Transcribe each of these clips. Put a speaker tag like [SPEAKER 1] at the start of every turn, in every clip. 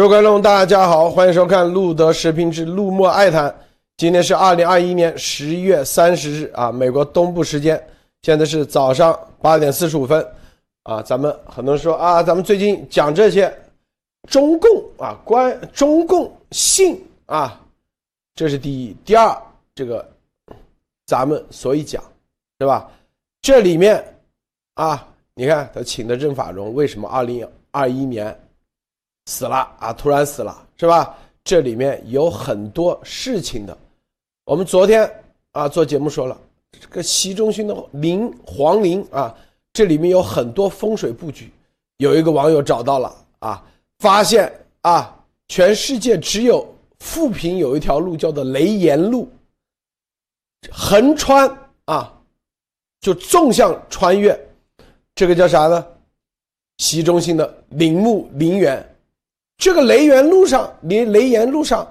[SPEAKER 1] 诸位观众，大家好，欢迎收看《路德视频之路莫爱谈》。今天是二零二一年十一月三十日啊，美国东部时间，现在是早上八点四十五分啊。咱们很多人说啊，咱们最近讲这些中共啊，关中共信啊，这是第一。第二，这个咱们所以讲，对吧？这里面啊，你看他请的任法荣，为什么二零二一年？死了啊！突然死了，是吧？这里面有很多事情的。我们昨天啊做节目说了，这个习中心的陵皇陵啊，这里面有很多风水布局。有一个网友找到了啊，发现啊，全世界只有富平有一条路叫做雷岩路，横穿啊，就纵向穿越，这个叫啥呢？习中心的陵墓陵园。这个雷源路上，离雷岩路上，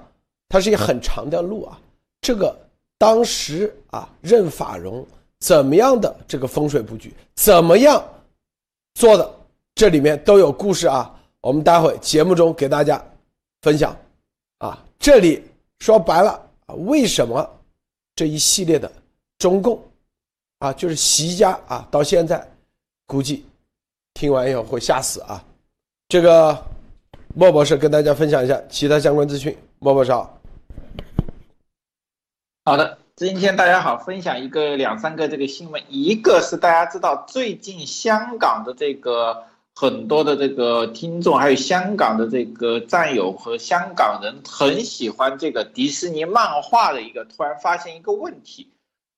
[SPEAKER 1] 它是一个很长的路啊。这个当时啊，任法荣怎么样的这个风水布局，怎么样做的，这里面都有故事啊。我们待会节目中给大家分享啊。这里说白了啊，为什么这一系列的中共啊，就是习家啊，到现在估计听完以后会吓死啊，这个。莫博士跟大家分享一下其他相关资讯。莫博士好，
[SPEAKER 2] 好的，今天大家好，分享一个两三个这个新闻，一个是大家知道最近香港的这个很多的这个听众，还有香港的这个战友和香港人很喜欢这个迪士尼漫画的一个，突然发现一个问题。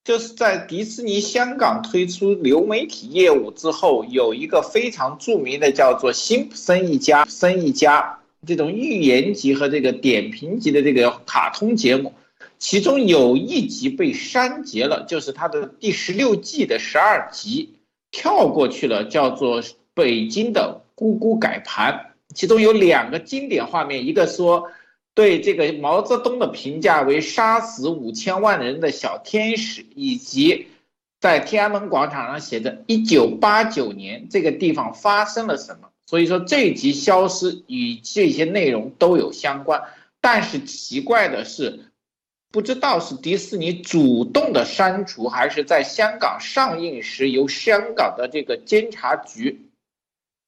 [SPEAKER 2] 就是在迪士尼香港推出流媒体业务之后，有一个非常著名的叫做《辛普森一家》森一家这种寓言集和这个点评集的这个卡通节目，其中有一集被删节了，就是它的第十六季的十二集跳过去了，叫做《北京的咕咕改盘》，其中有两个经典画面，一个说。对这个毛泽东的评价为杀死五千万人的小天使，以及在天安门广场上写着一九八九年这个地方发生了什么。所以说这一集消失与这些内容都有相关。但是奇怪的是，不知道是迪士尼主动的删除，还是在香港上映时由香港的这个监察局。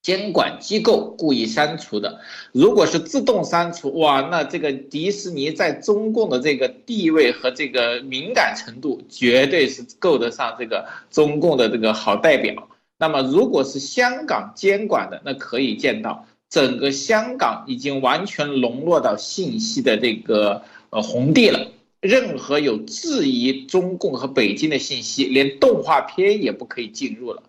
[SPEAKER 2] 监管机构故意删除的，如果是自动删除，哇，那这个迪士尼在中共的这个地位和这个敏感程度，绝对是够得上这个中共的这个好代表。那么，如果是香港监管的，那可以见到整个香港已经完全沦落到信息的这个呃红地了，任何有质疑中共和北京的信息，连动画片也不可以进入了。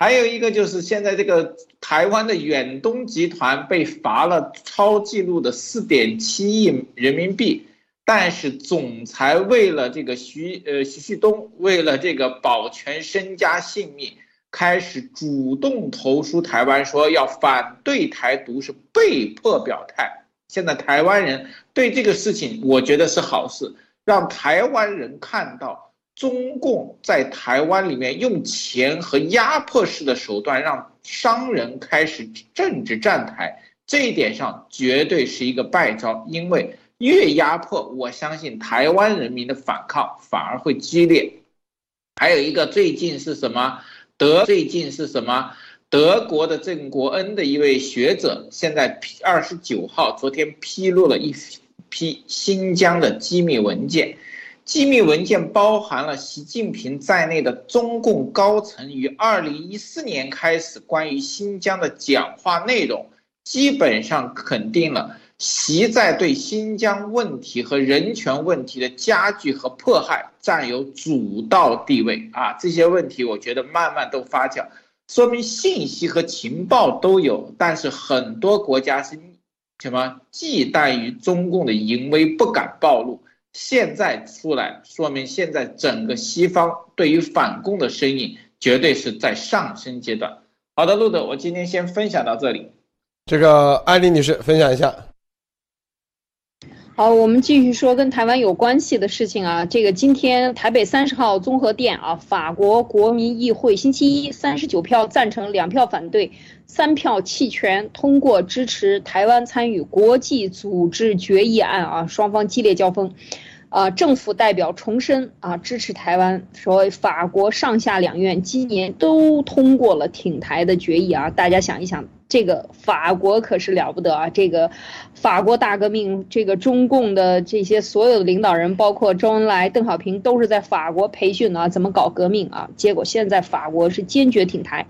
[SPEAKER 2] 还有一个就是现在这个台湾的远东集团被罚了超纪录的四点七亿人民币，但是总裁为了这个徐呃徐旭东为了这个保全身家性命，开始主动投书台湾，说要反对台独，是被迫表态。现在台湾人对这个事情，我觉得是好事，让台湾人看到。中共在台湾里面用钱和压迫式的手段让商人开始政治站台，这一点上绝对是一个败招。因为越压迫，我相信台湾人民的反抗反而会激烈。还有一个最近是什么？德最近是什么？德国的郑国恩的一位学者，现在二十九号昨天披露了一批新疆的机密文件。机密文件包含了习近平在内的中共高层于二零一四年开始关于新疆的讲话内容，基本上肯定了习在对新疆问题和人权问题的加剧和迫害占有主导地位啊！这些问题我觉得慢慢都发酵，说明信息和情报都有，但是很多国家是什么忌惮于中共的淫威，不敢暴露。现在出来，说明现在整个西方对于反共的声音绝对是在上升阶段。好的，路德，我今天先分享到这里。
[SPEAKER 1] 这个艾丽女士分享一下。
[SPEAKER 3] 好，我们继续说跟台湾有关系的事情啊。这个今天台北三十号综合店啊，法国国民议会星期一三十九票赞成，两票反对。三票弃权通过支持台湾参与国际组织决议案啊，双方激烈交锋。啊，政府代表重申啊，支持台湾。说法国上下两院今年都通过了挺台的决议啊，大家想一想，这个法国可是了不得啊！这个法国大革命，这个中共的这些所有的领导人，包括周恩来、邓小平，都是在法国培训啊，怎么搞革命啊？结果现在法国是坚决挺台。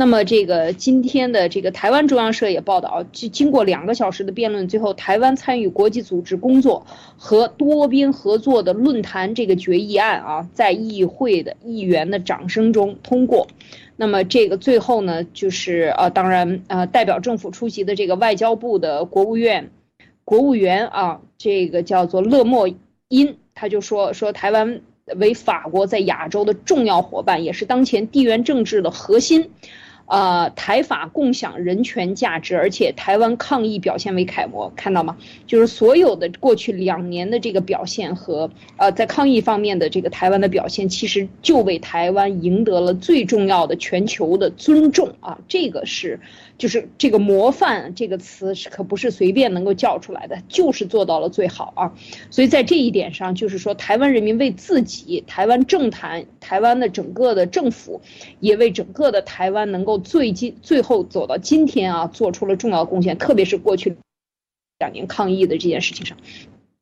[SPEAKER 3] 那么，这个今天的这个台湾中央社也报道，经经过两个小时的辩论，最后台湾参与国际组织工作和多边合作的论坛这个决议案啊，在议会的议员的掌声中通过。那么，这个最后呢，就是呃，当然呃，代表政府出席的这个外交部的国务院国务员啊，这个叫做勒莫因，他就说说台湾为法国在亚洲的重要伙伴，也是当前地缘政治的核心。呃，台法共享人权价值，而且台湾抗议表现为楷模，看到吗？就是所有的过去两年的这个表现和呃，在抗议方面的这个台湾的表现，其实就为台湾赢得了最重要的全球的尊重啊！这个是。就是这个模范这个词是可不是随便能够叫出来的，就是做到了最好啊。所以在这一点上，就是说台湾人民为自己、台湾政坛、台湾的整个的政府，也为整个的台湾能够最近最后走到今天啊，做出了重要贡献。特别是过去两年抗疫的这件事情上，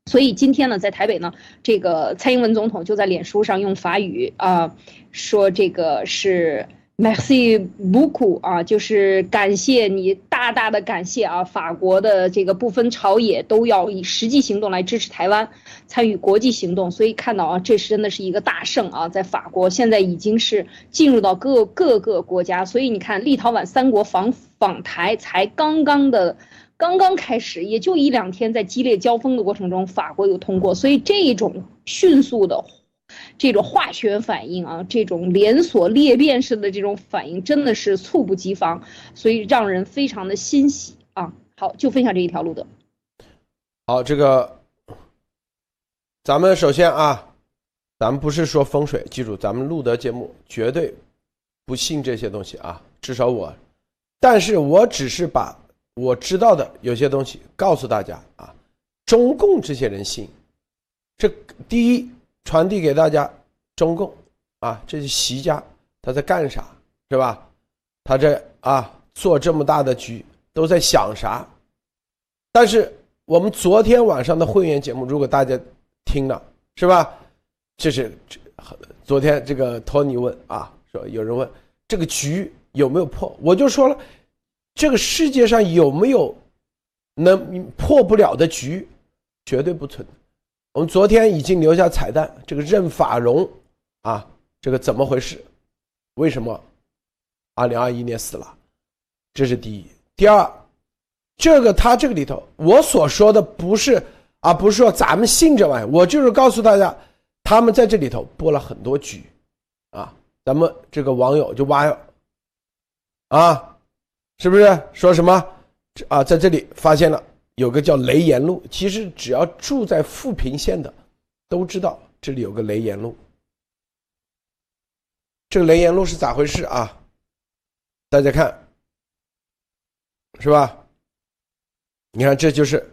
[SPEAKER 3] 所以今天呢，在台北呢，这个蔡英文总统就在脸书上用法语啊说这个是。Merci Bougu 啊，就是感谢你，大大的感谢啊！法国的这个不分朝野都要以实际行动来支持台湾参与国际行动，所以看到啊，这是真的是一个大胜啊！在法国现在已经是进入到各各个国家，所以你看立陶宛三国访访台才刚刚的刚刚开始，也就一两天，在激烈交锋的过程中，法国又通过，所以这种迅速的。这种化学反应啊，这种连锁裂变式的这种反应，真的是猝不及防，所以让人非常的欣喜啊！好，就分享这一条路的。
[SPEAKER 1] 好，这个咱们首先啊，咱们不是说风水，记住，咱们录的节目绝对不信这些东西啊，至少我，但是我只是把我知道的有些东西告诉大家啊。中共这些人信，这第一。传递给大家，中共啊，这是习家他在干啥，是吧？他这啊做这么大的局都在想啥？但是我们昨天晚上的会员节目，如果大家听了，是吧？这是昨天这个托尼问啊，说有人问这个局有没有破，我就说了，这个世界上有没有能破不了的局，绝对不存在。我们昨天已经留下彩蛋，这个任法荣，啊，这个怎么回事？为什么二零二一年死了？这是第一。第二，这个他这个里头，我所说的不是啊，不是说咱们信这玩意儿，我就是告诉大家，他们在这里头布了很多局，啊，咱们这个网友就挖，啊，是不是说什么啊，在这里发现了。有个叫雷岩路，其实只要住在富平县的，都知道这里有个雷岩路。这个雷岩路是咋回事啊？大家看，是吧？你看，这就是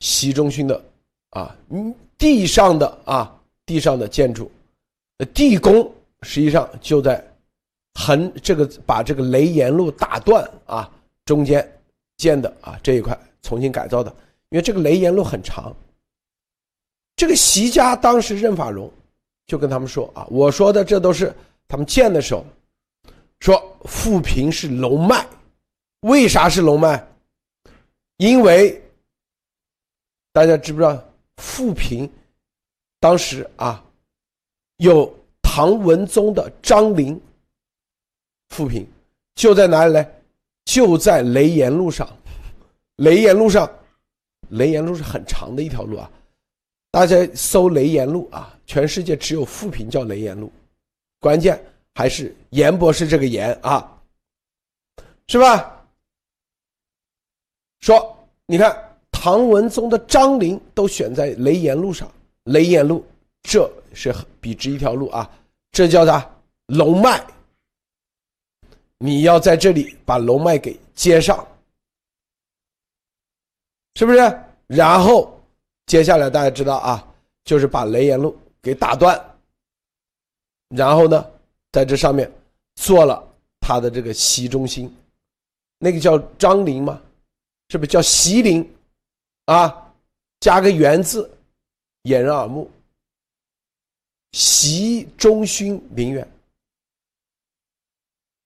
[SPEAKER 1] 习中心的啊，地上的啊，地上的建筑，地宫实际上就在横这个把这个雷岩路打断啊，中间建的啊这一块。重新改造的，因为这个雷岩路很长。这个习家当时任法荣就跟他们说啊，我说的这都是他们建的时候说富平是龙脉，为啥是龙脉？因为大家知不知道富平当时啊有唐文宗的张陵，富平就在哪里呢？就在雷岩路上。雷岩路上，雷岩路是很长的一条路啊，大家搜雷岩路啊，全世界只有富平叫雷岩路，关键还是严博士这个严啊，是吧？说你看唐文宗的张陵都选在雷岩路上，雷岩路这是笔直一条路啊，这叫啥？龙脉，你要在这里把龙脉给接上，是不是？然后接下来大家知道啊，就是把雷岩路给打断，然后呢，在这上面做了他的这个习中心，那个叫张陵吗？是不是叫习陵？啊，加个元字，掩人耳目。习中勋陵园，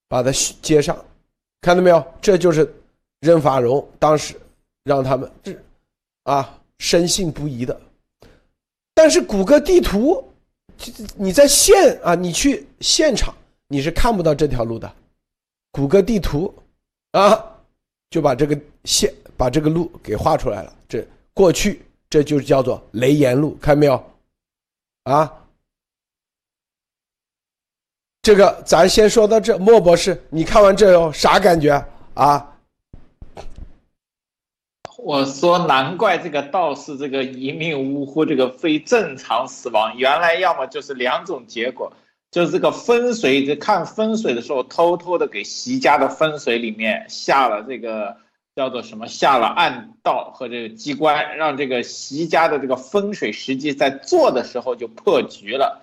[SPEAKER 1] 把它接上，看到没有？这就是任法荣当时让他们这啊深信不疑的。但是谷歌地图，你在现啊，你去现场你是看不到这条路的。谷歌地图啊，就把这个线把这个路给画出来了。这过去这就叫做雷岩路，看到没有？啊。这个咱先说到这，莫博士，你看完这有啥感觉啊？
[SPEAKER 2] 我说难怪这个道士这个一命呜呼，这个非正常死亡，原来要么就是两种结果，就是这个风水，这看风水的时候偷偷的给席家的风水里面下了这个叫做什么，下了暗道和这个机关，让这个席家的这个风水实际在做的时候就破局了。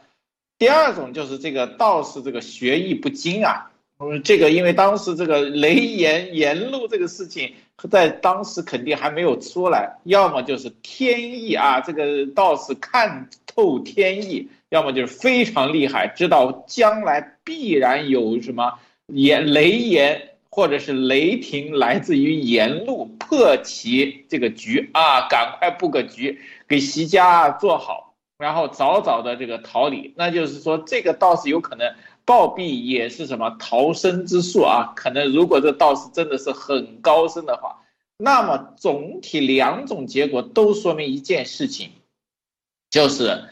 [SPEAKER 2] 第二种就是这个道士这个学艺不精啊，嗯，这个因为当时这个雷岩沿路这个事情在当时肯定还没有出来，要么就是天意啊，这个道士看透天意，要么就是非常厉害，知道将来必然有什么岩雷岩或者是雷霆来自于沿路破其这个局啊，赶快布个局给席家做好。然后早早的这个逃离，那就是说这个道士有可能暴毙，也是什么逃生之术啊？可能如果这道士真的是很高深的话，那么总体两种结果都说明一件事情，就是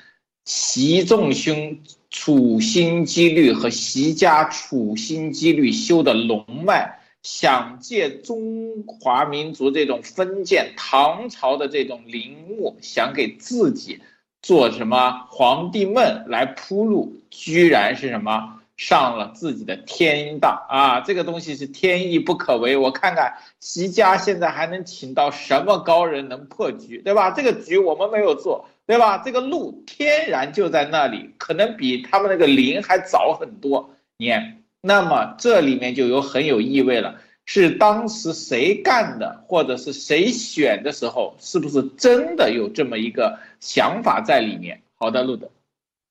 [SPEAKER 2] 习仲勋处心积虑和习家处心积虑修的龙脉，想借中华民族这种封建唐朝的这种陵墓，想给自己。做什么皇帝梦来铺路，居然是什么上了自己的天当啊！这个东西是天意不可违。我看看席家现在还能请到什么高人能破局，对吧？这个局我们没有做，对吧？这个路天然就在那里，可能比他们那个陵还早很多年。那么这里面就有很有意味了。是当时谁干的，或者是谁选的时候，是不是真的有这么一个想法在里面？好的，路德，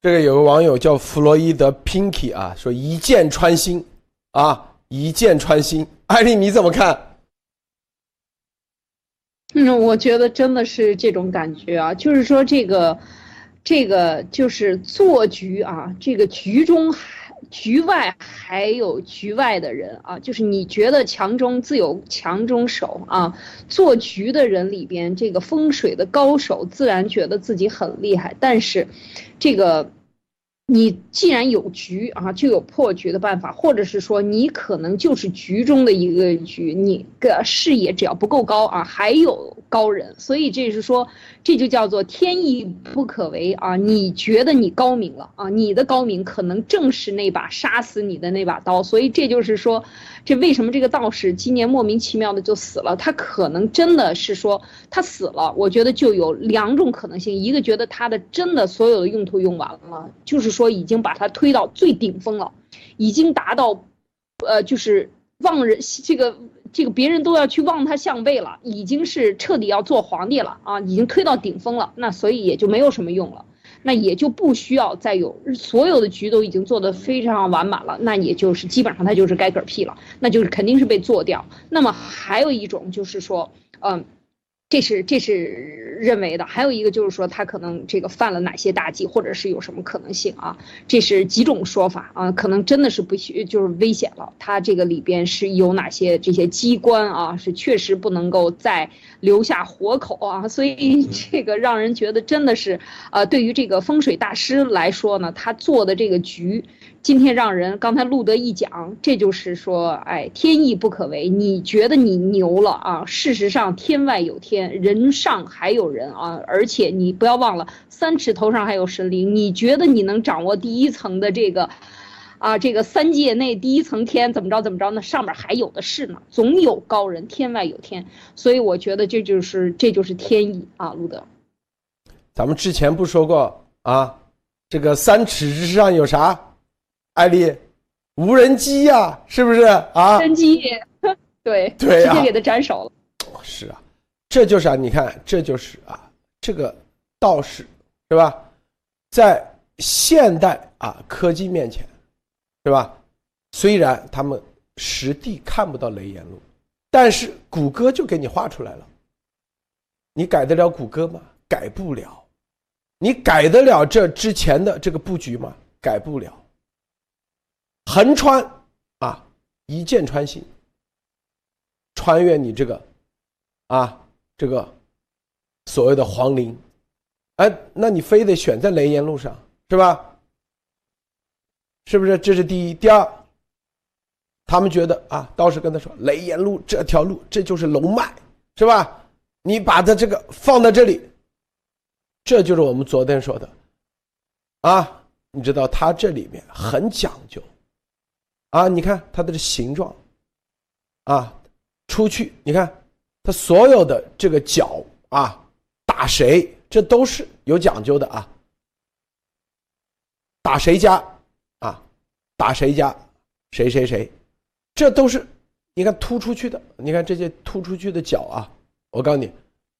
[SPEAKER 1] 这个有个网友叫弗洛伊德 Pinky 啊，说一箭穿心啊，一箭穿心。艾丽，你怎么看？
[SPEAKER 3] 嗯，我觉得真的是这种感觉啊，就是说这个，这个就是做局啊，这个局中。局外还有局外的人啊，就是你觉得强中自有强中手啊。做局的人里边，这个风水的高手自然觉得自己很厉害，但是，这个。你既然有局啊，就有破局的办法，或者是说你可能就是局中的一个局，你个视野只要不够高啊，还有高人，所以这是说，这就叫做天意不可违啊。你觉得你高明了啊，你的高明可能正是那把杀死你的那把刀，所以这就是说。这为什么这个道士今年莫名其妙的就死了？他可能真的是说他死了，我觉得就有两种可能性：一个觉得他的真的所有的用途用完了，就是说已经把他推到最顶峰了，已经达到，呃，就是望人这个这个别人都要去望他相背了，已经是彻底要做皇帝了啊，已经推到顶峰了，那所以也就没有什么用了。那也就不需要再有所有的局都已经做得非常完满了，那也就是基本上他就是该嗝屁了，那就是肯定是被做掉。那么还有一种就是说，嗯。这是这是认为的，还有一个就是说他可能这个犯了哪些大忌，或者是有什么可能性啊？这是几种说法啊？可能真的是不需就是危险了，他这个里边是有哪些这些机关啊？是确实不能够再留下活口啊？所以 这个让人觉得真的是，呃，对于这个风水大师来说呢，他做的这个局。今天让人刚才路德一讲，这就是说，哎，天意不可违。你觉得你牛了啊？事实上，天外有天，人上还有人啊！而且你不要忘了，三尺头上还有神灵。你觉得你能掌握第一层的这个？啊，这个三界内第一层天怎么着怎么着，那上面还有的是呢，总有高人，天外有天，所以我觉得这就是这就是天意啊，路德。
[SPEAKER 1] 咱们之前不说过啊，这个三尺之上有啥？艾丽，无人机呀，是不是啊？
[SPEAKER 3] 无人机，对
[SPEAKER 1] 对
[SPEAKER 3] 直接给他斩首了。
[SPEAKER 1] 是啊，这就是啊，你看，这就是啊，这个道士是吧，在现代啊科技面前。是吧？虽然他们实地看不到雷岩路，但是谷歌就给你画出来了。你改得了谷歌吗？改不了。你改得了这之前的这个布局吗？改不了。横穿啊，一箭穿心，穿越你这个啊这个所谓的皇陵，哎，那你非得选在雷岩路上是吧？是不是？这是第一。第二，他们觉得啊，道士跟他说：“雷岩路这条路，这就是龙脉，是吧？你把它这个放在这里，这就是我们昨天说的，啊，你知道它这里面很讲究，啊，你看它的这形状，啊，出去，你看它所有的这个角啊，打谁，这都是有讲究的啊，打谁家啊。”打谁家，谁谁谁，这都是你看突出去的。你看这些突出去的角啊，我告诉你，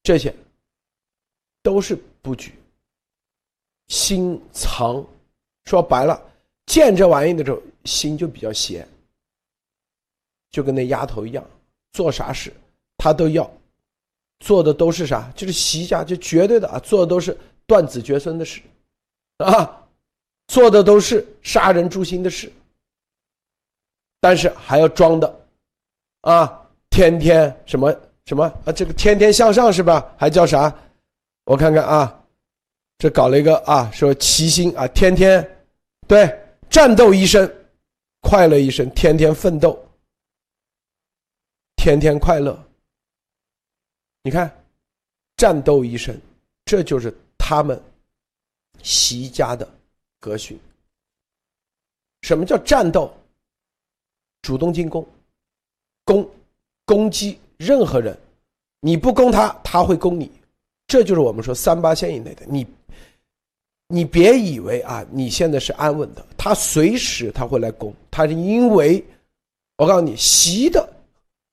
[SPEAKER 1] 这些都是布局。心藏，说白了，见这玩意的时候，心就比较邪，就跟那丫头一样，做啥事他都要做的都是啥，就是习家就绝对的啊，做的都是断子绝孙的事啊。做的都是杀人诛心的事，但是还要装的，啊，天天什么什么啊，这个天天向上是吧？还叫啥？我看看啊，这搞了一个啊，说齐心啊，天天对战斗一生，快乐一生，天天奋斗，天天快乐。你看，战斗一生，这就是他们习家的。格训。什么叫战斗？主动进攻，攻攻击任何人，你不攻他，他会攻你。这就是我们说三八线以内的你，你别以为啊，你现在是安稳的，他随时他会来攻。他是因为，我告诉你，习的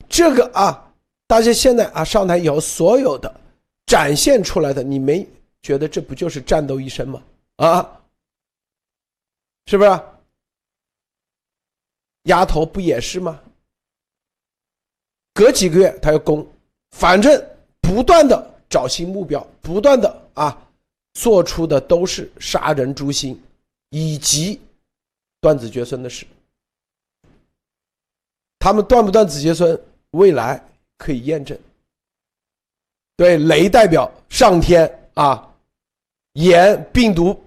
[SPEAKER 1] 这个啊，大家现在啊上台以后所有的展现出来的，你没觉得这不就是战斗一生吗？啊？是不是？丫头不也是吗？隔几个月他要攻，反正不断的找新目标，不断的啊，做出的都是杀人诛心以及断子绝孙的事。他们断不断子绝孙，未来可以验证。对，雷代表上天啊，炎病毒。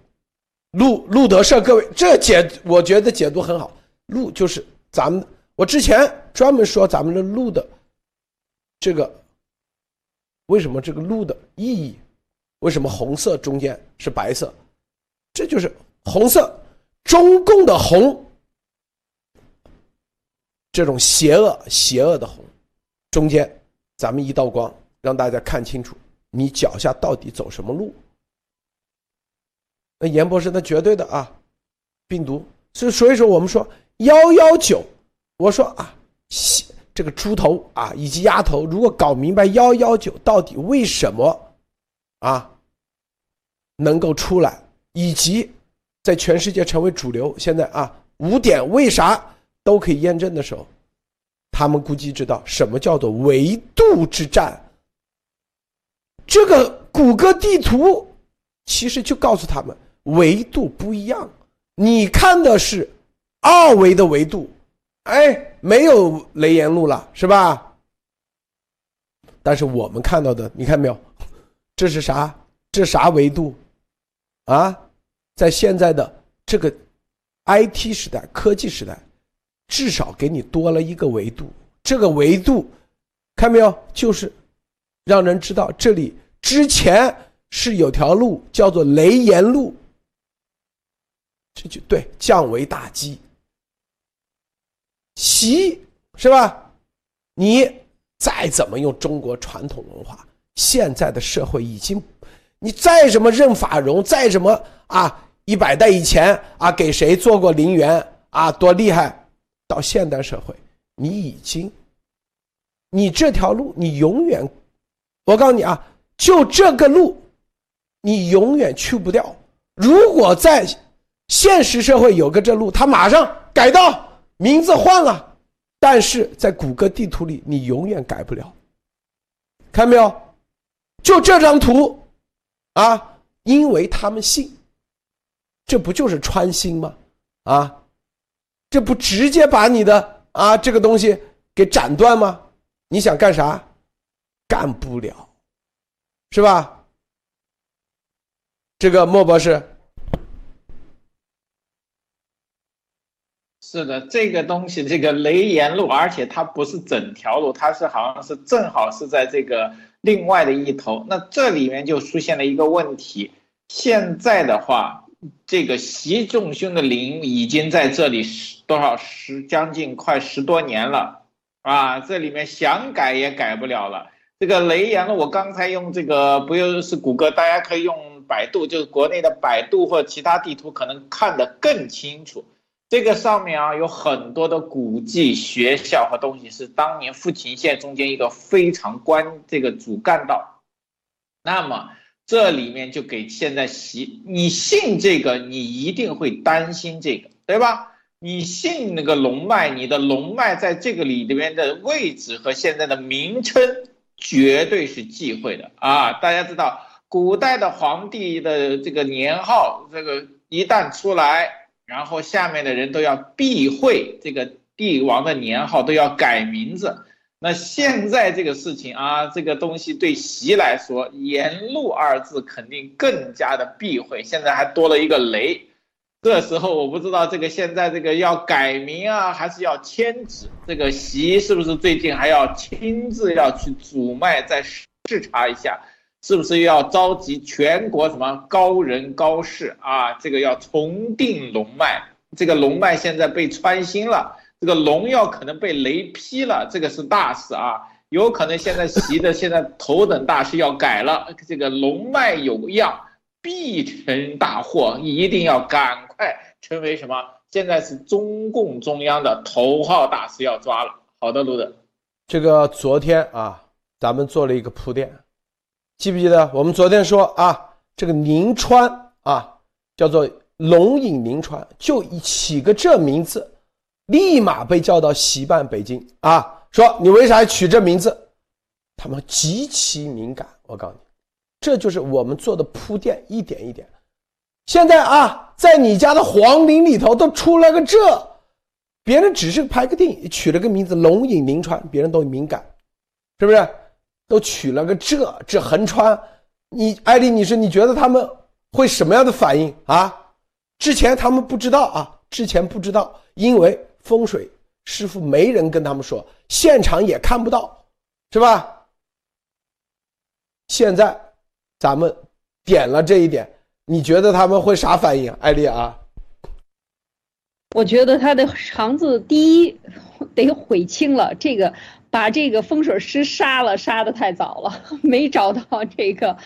[SPEAKER 1] 路路德社，各位，这解我觉得解读很好。路就是咱们，我之前专门说咱们的路的这个为什么这个路的意义，为什么红色中间是白色，这就是红色，中共的红，这种邪恶邪恶的红，中间咱们一道光，让大家看清楚你脚下到底走什么路。那严博士，那绝对的啊，病毒。所以，所以说我们说幺幺九，我说啊，这个猪头啊，以及鸭头，如果搞明白幺幺九到底为什么啊能够出来，以及在全世界成为主流，现在啊五点为啥都可以验证的时候，他们估计知道什么叫做维度之战。这个谷歌地图其实就告诉他们。维度不一样，你看的是二维的维度，哎，没有雷岩路了，是吧？但是我们看到的，你看没有？这是啥？这啥维度？啊，在现在的这个 IT 时代、科技时代，至少给你多了一个维度。这个维度，看没有？就是让人知道这里之前是有条路叫做雷岩路。这就对，降维打击，习是吧？你再怎么用中国传统文化，现在的社会已经，你再什么任法荣，再什么啊，一百代以前啊，给谁做过陵园啊，多厉害，到现代社会，你已经，你这条路你永远，我告诉你啊，就这个路，你永远去不掉。如果在现实社会有个这路，他马上改道，名字换了，但是在谷歌地图里你永远改不了。看到没有？就这张图，啊，因为他们信，这不就是穿心吗？啊，这不直接把你的啊这个东西给斩断吗？你想干啥？干不了，是吧？这个莫博士，
[SPEAKER 2] 是的，这个东西，这个雷岩路，而且它不是整条路，它是好像是正好是在这个另外的一头。那这里面就出现了一个问题，现在的话，这个习仲勋的陵已经在这里十多少十将近快十多年了啊，这里面想改也改不了了。这个雷岩路，我刚才用这个不用是谷歌，大家可以用。百度就是国内的百度或其他地图，可能看得更清楚。这个上面啊有很多的古迹、学校和东西，是当年富秦县中间一个非常关这个主干道。那么这里面就给现在习，你信这个，你一定会担心这个，对吧？你信那个龙脉，你的龙脉在这个里里面的位置和现在的名称，绝对是忌讳的啊！大家知道。古代的皇帝的这个年号，这个一旦出来，然后下面的人都要避讳这个帝王的年号，都要改名字。那现在这个事情啊，这个东西对习来说，“沿路”二字肯定更加的避讳。现在还多了一个“雷”，这时候我不知道这个现在这个要改名啊，还是要迁址？这个习是不是最近还要亲自要去主脉再视察一下？是不是要召集全国什么高人高士啊？这个要重定龙脉，这个龙脉现在被穿心了，这个龙要可能被雷劈了，这个是大事啊！有可能现在习的现在头等大事要改了，这个龙脉有恙，必成大祸，一定要赶快成为什么？现在是中共中央的头号大事要抓了。好的，卢德，
[SPEAKER 1] 这个昨天啊，咱们做了一个铺垫。记不记得我们昨天说啊，这个宁川啊，叫做龙隐宁川，就起个这名字，立马被叫到习办北京啊，说你为啥取这名字？他们极其敏感。我告诉你，这就是我们做的铺垫，一点一点。现在啊，在你家的皇陵里头都出了个这，别人只是拍个电影，取了个名字龙隐宁川，别人都敏感，是不是？都取了个这这横穿，你艾丽，你说你觉得他们会什么样的反应啊？之前他们不知道啊，之前不知道，因为风水师傅没人跟他们说，现场也看不到，是吧？现在咱们点了这一点，你觉得他们会啥反应？艾丽啊？
[SPEAKER 3] 我觉得他的肠子第一得悔青了，这个。把这个风水师杀了，杀的太早了，没找到这个，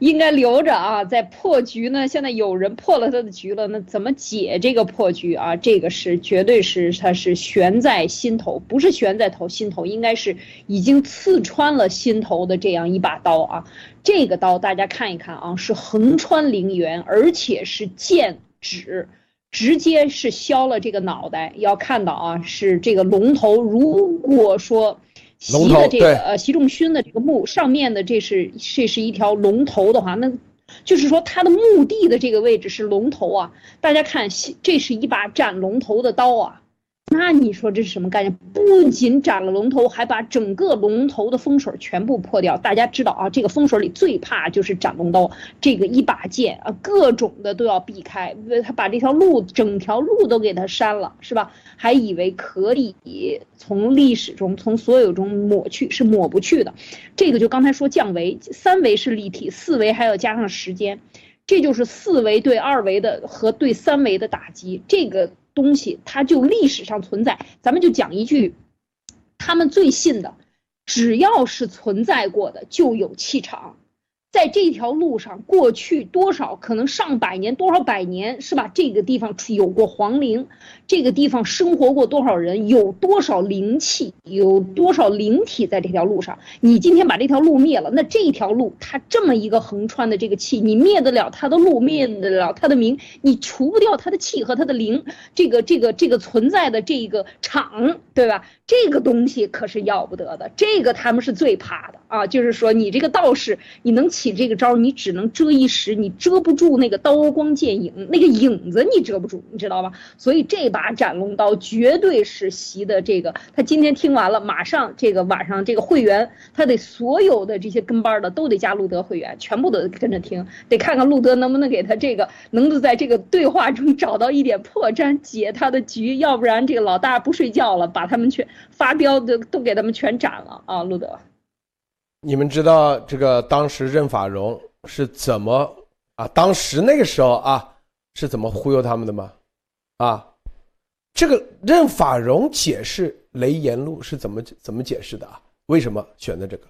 [SPEAKER 3] 应该留着啊。在破局呢，现在有人破了他的局了，那怎么解这个破局啊？这个是绝对是他是悬在心头，不是悬在头心头，应该是已经刺穿了心头的这样一把刀啊。这个刀大家看一看啊，是横穿陵园，而且是剑指。直接是削了这个脑袋，要看到啊，是这个龙头。如果说习的这个呃习仲勋的这个墓上面的这是这是一条龙头的话，那就是说他的墓地的这个位置是龙头啊。大家看，这是一把斩龙头的刀啊。那你说这是什么概念？不仅斩了龙头，还把整个龙头的风水全部破掉。大家知道啊，这个风水里最怕就是斩龙刀，这个一把剑啊，各种的都要避开。他把这条路整条路都给他删了，是吧？还以为可以从历史中、从所有中抹去，是抹不去的。这个就刚才说降维，三维是立体，四维还要加上时间，这就是四维对二维的和对三维的打击。这个。东西，它就历史上存在。咱们就讲一句，他们最信的，只要是存在过的，就有气场。在这条路上，过去多少可能上百年，多少百年是吧？这个地方有过皇陵，这个地方生活过多少人，有多少灵气，有多少灵体在这条路上。你今天把这条路灭了，那这条路它这么一个横穿的这个气，你灭得了它的路，灭得了它的名，你除不掉它的气和它的灵，这个这个这个存在的这个场，对吧？这个东西可是要不得的，这个他们是最怕的啊！就是说你这个道士，你能起这个招，你只能遮一时，你遮不住那个刀光剑影，那个影子你遮不住，你知道吧？所以这把斩龙刀绝对是习的这个。他今天听完了，马上这个晚上这个会员，他得所有的这些跟班的都得加路德会员，全部都跟着听，得看看路德能不能给他这个，能够在这个对话中找到一点破绽，解他的局，要不然这个老大不睡觉了，把他们全。发飙的都给他们全斩了啊！路德，
[SPEAKER 1] 你们知道这个当时任法荣是怎么啊？当时那个时候啊是怎么忽悠他们的吗？啊，这个任法荣解释雷言路是怎么怎么解释的啊？为什么选择这个？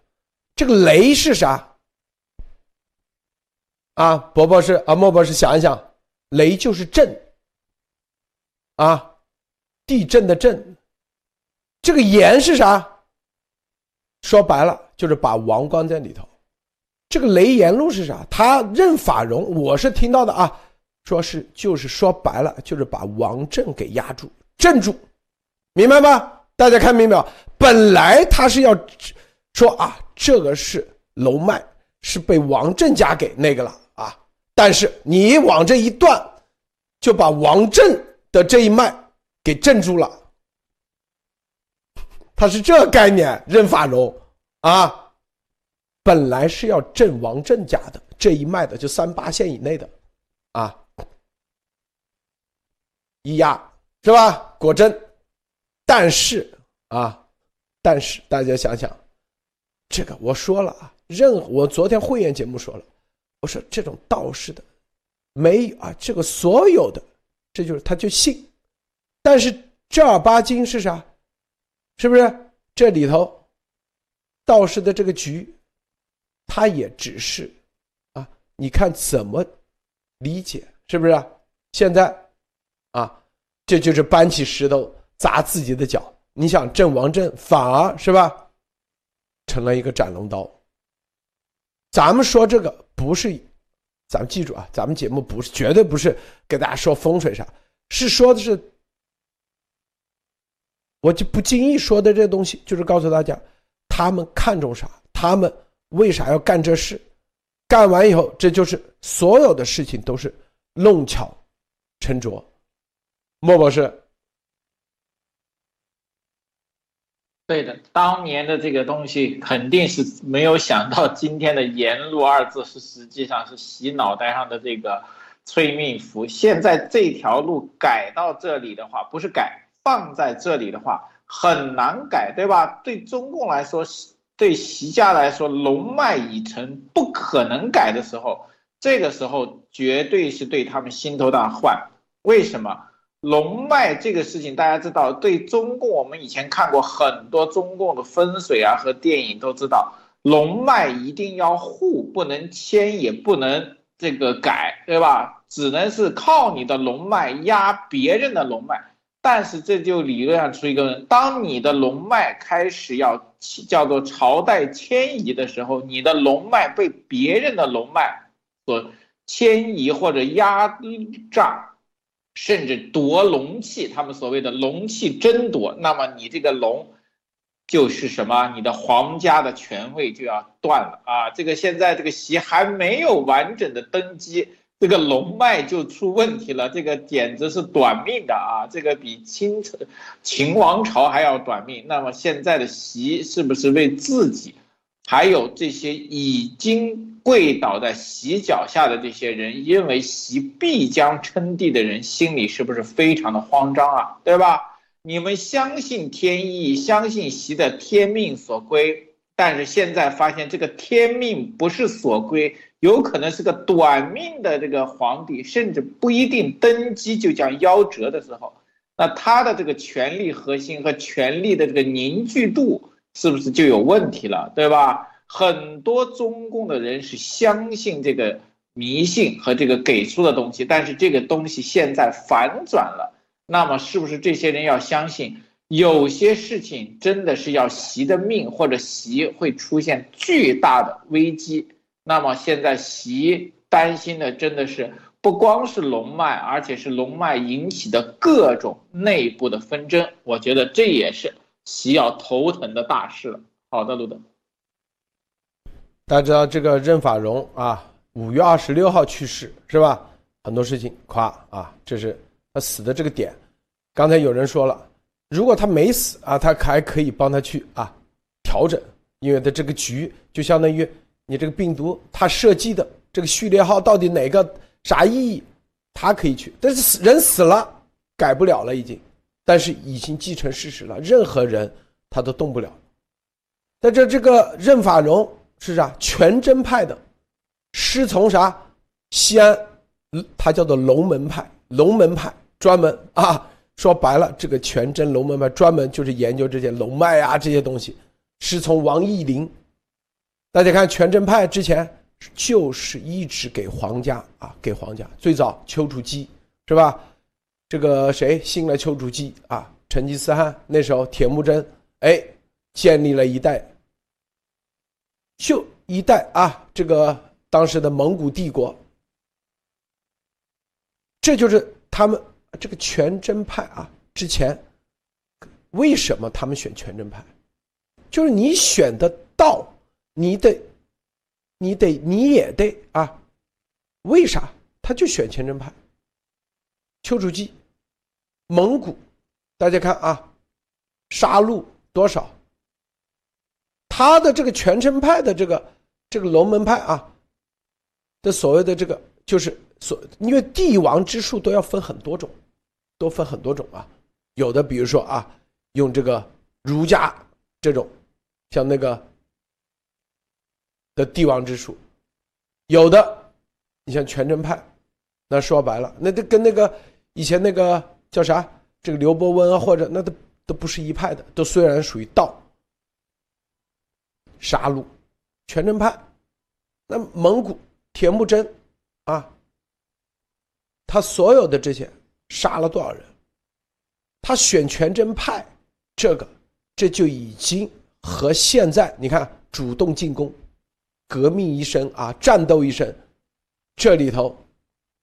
[SPEAKER 1] 这个雷是啥？啊，伯伯是啊，莫博士想一想，雷就是震啊，地震的震。这个言是啥？说白了就是把王关在里头。这个雷言路是啥？他任法荣，我是听到的啊，说是就是说白了就是把王振给压住、镇住，明白吗？大家看明白？本来他是要说啊，这个是楼脉是被王振家给那个了啊，但是你往这一断，就把王振的这一脉给镇住了。他是这概念，任法荣啊，本来是要镇王振家的这一脉的，就三八线以内的，啊，一压是吧？果真，但是啊，但是大家想想，这个我说了啊，任我昨天会员节目说了，我说这种道士的，没有啊，这个所有的，这就是他就信，但是正儿八经是啥？是不是这里头道士的这个局，他也只是啊？你看怎么理解？是不是？现在啊，这就是搬起石头砸自己的脚。你想阵亡阵，反而是吧，成了一个斩龙刀。咱们说这个不是，咱们记住啊，咱们节目不是绝对不是给大家说风水啥，是说的是。我就不经意说的这东西，就是告诉大家，他们看重啥，他们为啥要干这事，干完以后，这就是所有的事情都是弄巧成拙。莫博士，
[SPEAKER 2] 对的，当年的这个东西肯定是没有想到，今天的“沿路”二字是实际上是洗脑袋上的这个催命符。现在这条路改到这里的话，不是改。放在这里的话很难改，对吧？对中共来说，对习家来说，龙脉已成，不可能改的时候，这个时候绝对是对他们心头大患。为什么？龙脉这个事情，大家知道，对中共，我们以前看过很多中共的风水啊和电影都知道，龙脉一定要护，不能迁，也不能这个改，对吧？只能是靠你的龙脉压别人的龙脉。但是这就理论上出一个问题，当你的龙脉开始要叫做朝代迁移的时候，你的龙脉被别人的龙脉所迁移或者压榨，甚至夺龙气，他们所谓的龙气争夺，那么你这个龙就是什么？你的皇家的权位就要断了啊！这个现在这个席还没有完整的登基。这个龙脉就出问题了，这个简直是短命的啊！这个比清朝秦王朝还要短命。那么现在的习是不是为自己，还有这些已经跪倒在席脚下的这些人，因为席必将称帝的人，心里是不是非常的慌张啊？对吧？你们相信天意，相信习的天命所归，但是现在发现这个天命不是所归。有可能是个短命的这个皇帝，甚至不一定登基就将夭折的时候，那他的这个权力核心和权力的这个凝聚度是不是就有问题了，对吧？很多中共的人是相信这个迷信和这个给出的东西，但是这个东西现在反转了，那么是不是这些人要相信有些事情真的是要习的命，或者习会出现巨大的危机？那么现在习担心的真的是。不光是龙脉，而且是龙脉引起的各种内部的纷争，我觉得这也是习要头疼的大事了。好的，路德，
[SPEAKER 1] 大家知道这个任法荣啊，五月二十六号去世是吧？很多事情夸啊，这是他死的这个点。刚才有人说了，如果他没死啊，他还可以帮他去啊调整，因为他这个局就相当于你这个病毒它设计的这个序列号到底哪个。啥意义？他可以去，但是死人死了，改不了了已经，但是已经既成事实了，任何人他都动不了。在这这个任法荣是啥？全真派的，师从啥？西安，他叫做龙门派，龙门派专门啊，说白了，这个全真龙门派专门就是研究这些龙脉啊这些东西，师从王义林。大家看全真派之前。就是一直给皇家啊，给皇家。最早丘处机是吧？这个谁信了丘处机啊？成吉思汗那时候，铁木真哎，建立了一代，就一代啊，这个当时的蒙古帝国。这就是他们这个全真派啊。之前为什么他们选全真派？就是你选的道，你得。你得，你也得啊？为啥他就选全真派？丘处机，蒙古，大家看啊，杀戮多少？他的这个全真派的这个这个龙门派啊的所谓的这个就是所，因为帝王之术都要分很多种，都分很多种啊。有的比如说啊，用这个儒家这种，像那个。的帝王之术，有的，你像全真派，那说白了，那都跟那个以前那个叫啥，这个刘伯温啊，或者那都都不是一派的，都虽然属于道，杀戮，全真派，那蒙古铁木真啊，他所有的这些杀了多少人？他选全真派，这个这就已经和现在你看主动进攻。革命一生啊，战斗一生，这里头，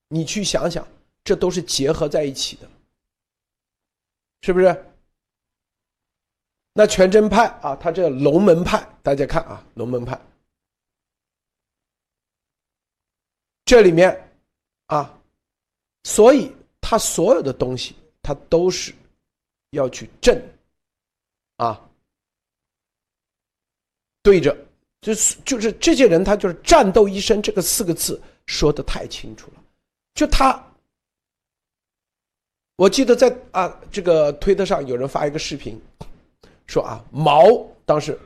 [SPEAKER 1] 你去想想，这都是结合在一起的，是不是？那全真派啊，他这龙门派，大家看啊，龙门派，这里面啊，所以他所有的东西，他都是要去正啊，对着。就是就是这些人，他就是战斗一生这个四个字说的太清楚了。就他，我记得在啊这个推特上有人发一个视频，说啊毛当时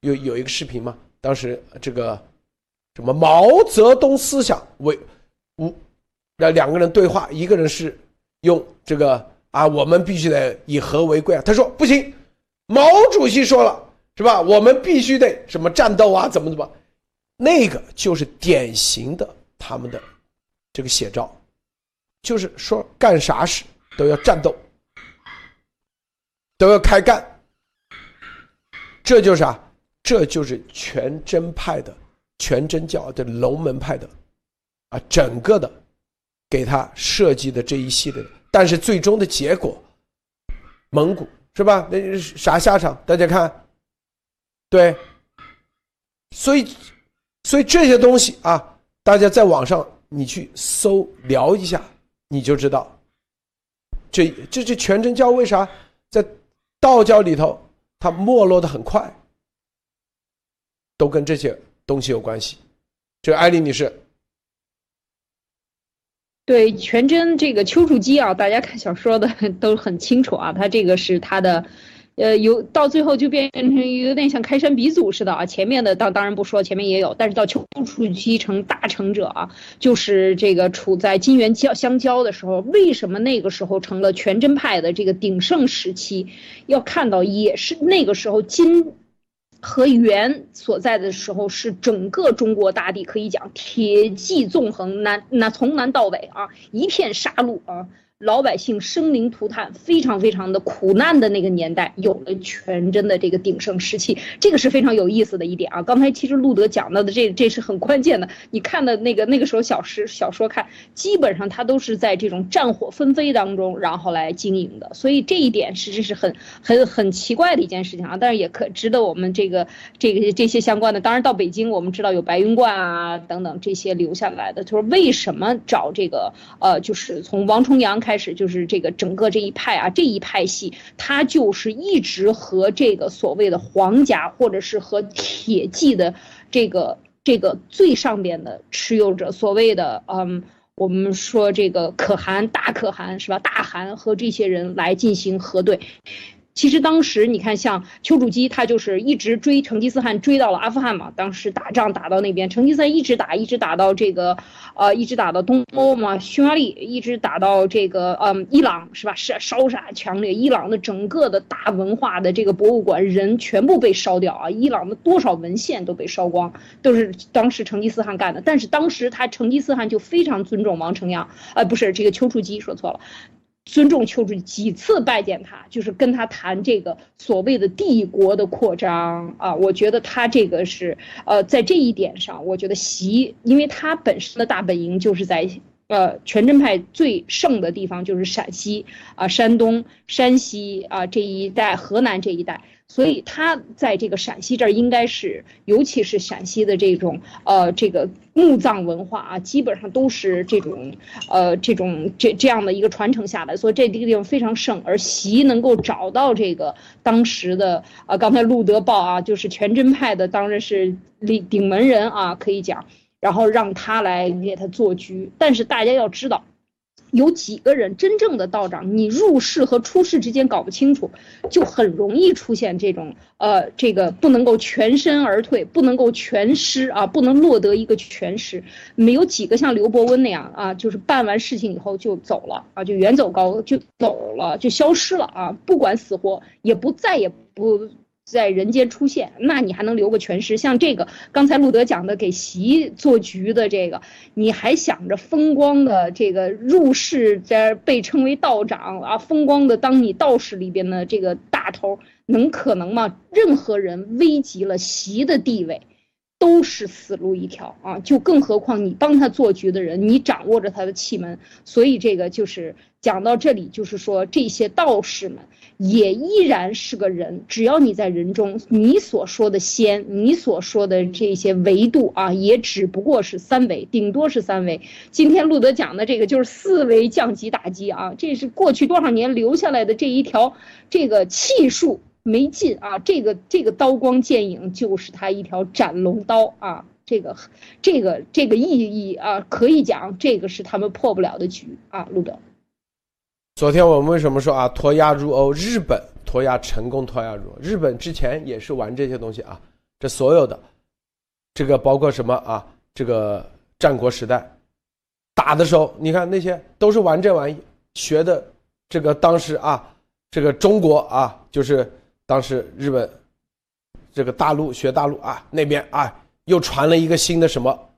[SPEAKER 1] 有有一个视频嘛，当时这个什么毛泽东思想为无那两个人对话，一个人是用这个啊我们必须得以和为贵啊，他说不行，毛主席说了。是吧？我们必须得什么战斗啊？怎么怎么？那个就是典型的他们的这个写照，就是说干啥事都要战斗，都要开干。这就是啊，这就是全真派的全真教的龙门派的啊，整个的给他设计的这一系列。但是最终的结果，蒙古是吧？那是啥下场？大家看。对，所以，所以这些东西啊，大家在网上你去搜聊一下，你就知道，这这这全真教为啥在道教里头它没落的很快，都跟这些东西有关系。这艾丽女士，
[SPEAKER 3] 对全真这个丘处机啊，大家看小说的 都很清楚啊，他这个是他的。呃，有到最后就变成有点像开山鼻祖似的啊。前面的当当然不说，前面也有，但是到丘处机成大成者啊，就是这个处在金元交相交的时候，为什么那个时候成了全真派的这个鼎盛时期？要看到也是那个时候金。和元所在的时候，是整个中国大地可以讲铁骑纵横，南那从南到北啊，一片杀戮啊。老百姓生灵涂炭，非常非常的苦难的那个年代，有了全真的这个鼎盛时期，这个是非常有意思的一点啊。刚才其实路德讲到的这这是很关键的。你看的那个那个时候小诗小说看，基本上他都是在这种战火纷飞当中，然后来经营的。所以这一点实质是很很很奇怪的一件事情啊。但是也可值得我们这个这个这些相关的。当然到北京，我们知道有白云观啊等等这些留下来的，就是为什么找这个呃，就是从王重阳开。开始就是这个整个这一派啊，这一派系，他就是一直和这个所谓的皇家，或者是和铁骑的这个这个最上边的持有者，所谓的嗯，我们说这个可汗大可汗是吧？大汗和这些人来进行核对。其实当时你看，像丘处机，他就是一直追成吉思汗，追到了阿富汗嘛。当时打仗打到那边，成吉思汗一直打，一直打到这个，呃，一直打到东欧嘛，匈牙利，一直打到这个，嗯，伊朗是吧？是烧杀抢掠，伊朗的整个的大文化的这个博物馆人全部被烧掉啊！伊朗的多少文献都被烧光，都是当时成吉思汗干的。但是当时他成吉思汗就非常尊重王承阳，呃，不是这个丘处机说错了。尊重丘处机几次拜见他，就是跟他谈这个所谓的帝国的扩张啊。我觉得他这个是呃，在这一点上，我觉得习，因为他本身的大本营就是在呃全真派最盛的地方，就是陕西啊、山东、山西啊这一带，河南这一带。所以他在这个陕西这儿，应该是，尤其是陕西的这种，呃，这个墓葬文化啊，基本上都是这种，呃，这种这这样的一个传承下来，所以这个地方非常盛。而习能够找到这个当时的，呃，刚才路德报啊，就是全真派的，当然是顶顶门人啊，可以讲，然后让他来给他做局。但是大家要知道。有几个人真正的道长，你入世和出世之间搞不清楚，就很容易出现这种呃，这个不能够全身而退，不能够全失啊，不能落得一个全失。没有几个像刘伯温那样啊，就是办完事情以后就走了啊，就远走高就走了，就消失了啊，不管死活，也不再也不。在人间出现，那你还能留个全尸？像这个刚才路德讲的给席做局的这个，你还想着风光的这个入世，在被称为道长啊，风光的当你道士里边的这个大头，能可能吗？任何人危及了席的地位。都是死路一条啊！就更何况你帮他做局的人，你掌握着他的气门，所以这个就是讲到这里，就是说这些道士们也依然是个人，只要你在人中，你所说的仙，你所说的这些维度啊，也只不过是三维，顶多是三维。今天路德讲的这个就是四维降级打击啊，这是过去多少年留下来的这一条这个气数。没劲啊！这个这个刀光剑影就是他一条斩龙刀啊！这个这个这个意义啊，可以讲这个是他们破不了的局啊！路德，
[SPEAKER 1] 昨天我们为什么说啊脱亚入欧？日本脱亚成功脱亚入欧，日本之前也是玩这些东西啊。这所有的这个包括什么啊？这个战国时代打的时候，你看那些都是玩这玩意学的。这个当时啊，这个中国啊，就是。当时日本这个大陆学大陆啊，那边啊又传了一个新的什么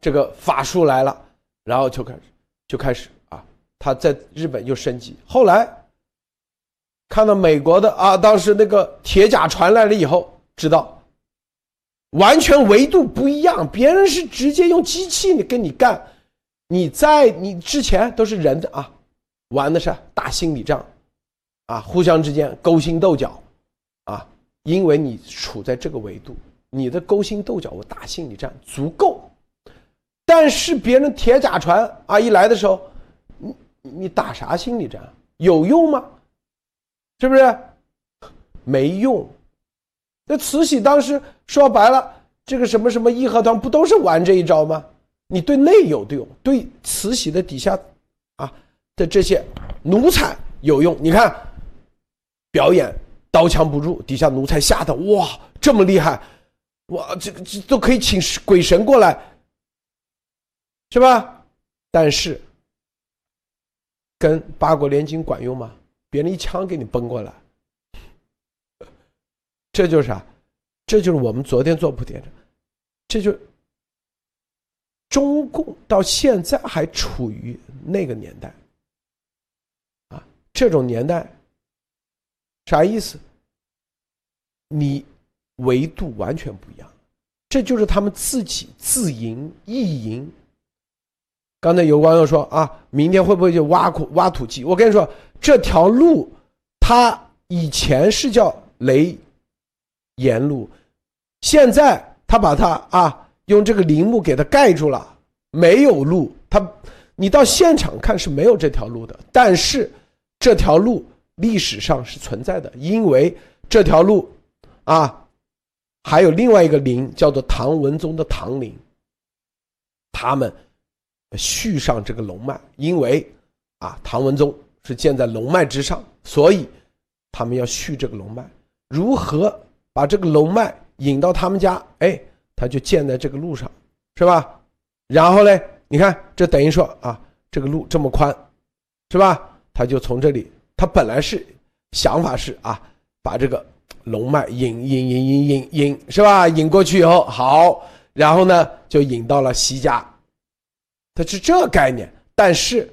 [SPEAKER 1] 这个法术来了，然后就开始就开始啊，他在日本又升级。后来看到美国的啊，当时那个铁甲传来了以后，知道完全维度不一样，别人是直接用机器跟你干，你在你之前都是人的啊，玩的是打心理战啊，互相之间勾心斗角。啊，因为你处在这个维度，你的勾心斗角，我打心理战足够。但是别人铁甲船啊一来的时候，你你打啥心理战？有用吗？是不是？没用。那慈禧当时说白了，这个什么什么义和团不都是玩这一招吗？你对内有用，对慈禧的底下啊的这些奴才有用。你看，表演。刀枪不入，底下奴才吓得哇，这么厉害，哇，这这都可以请鬼神过来，是吧？但是跟八国联军管用吗？别人一枪给你崩过来，这就是啥？这就是我们昨天做铺垫的，这就中共到现在还处于那个年代，啊，这种年代啥意思？你维度完全不一样，这就是他们自己自营意淫。刚才有网友说啊，明天会不会就挖苦挖土机？我跟你说，这条路它以前是叫雷岩路。现在他把它啊用这个陵墓给它盖住了，没有路。他你到现场看是没有这条路的，但是这条路历史上是存在的，因为这条路啊还有另外一个陵叫做唐文宗的唐陵，他们续上这个龙脉，因为啊唐文宗是建在龙脉之上，所以他们要续这个龙脉。如何把这个龙脉？引到他们家，哎，他就建在这个路上，是吧？然后嘞，你看，这等于说啊，这个路这么宽，是吧？他就从这里，他本来是想法是啊，把这个龙脉引引引引引引，是吧？引过去以后好，然后呢，就引到了西家，他是这概念。但是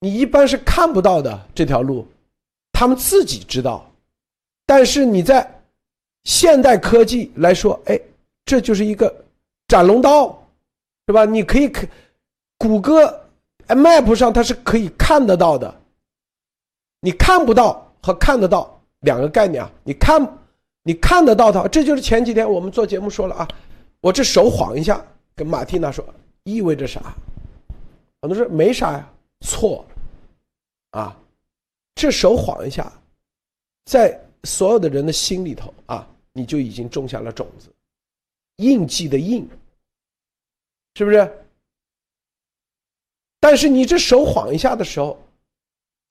[SPEAKER 1] 你一般是看不到的这条路，他们自己知道，但是你在。现代科技来说，哎，这就是一个斩龙刀，是吧？你可以看谷歌 Map 上它是可以看得到的，你看不到和看得到两个概念啊！你看，你看得到它，这就是前几天我们做节目说了啊，我这手晃一下，跟马蒂娜说，意味着啥？很多说没啥呀，错，啊，这手晃一下，在所有的人的心里头啊。你就已经种下了种子，印记的印，是不是？但是你这手晃一下的时候，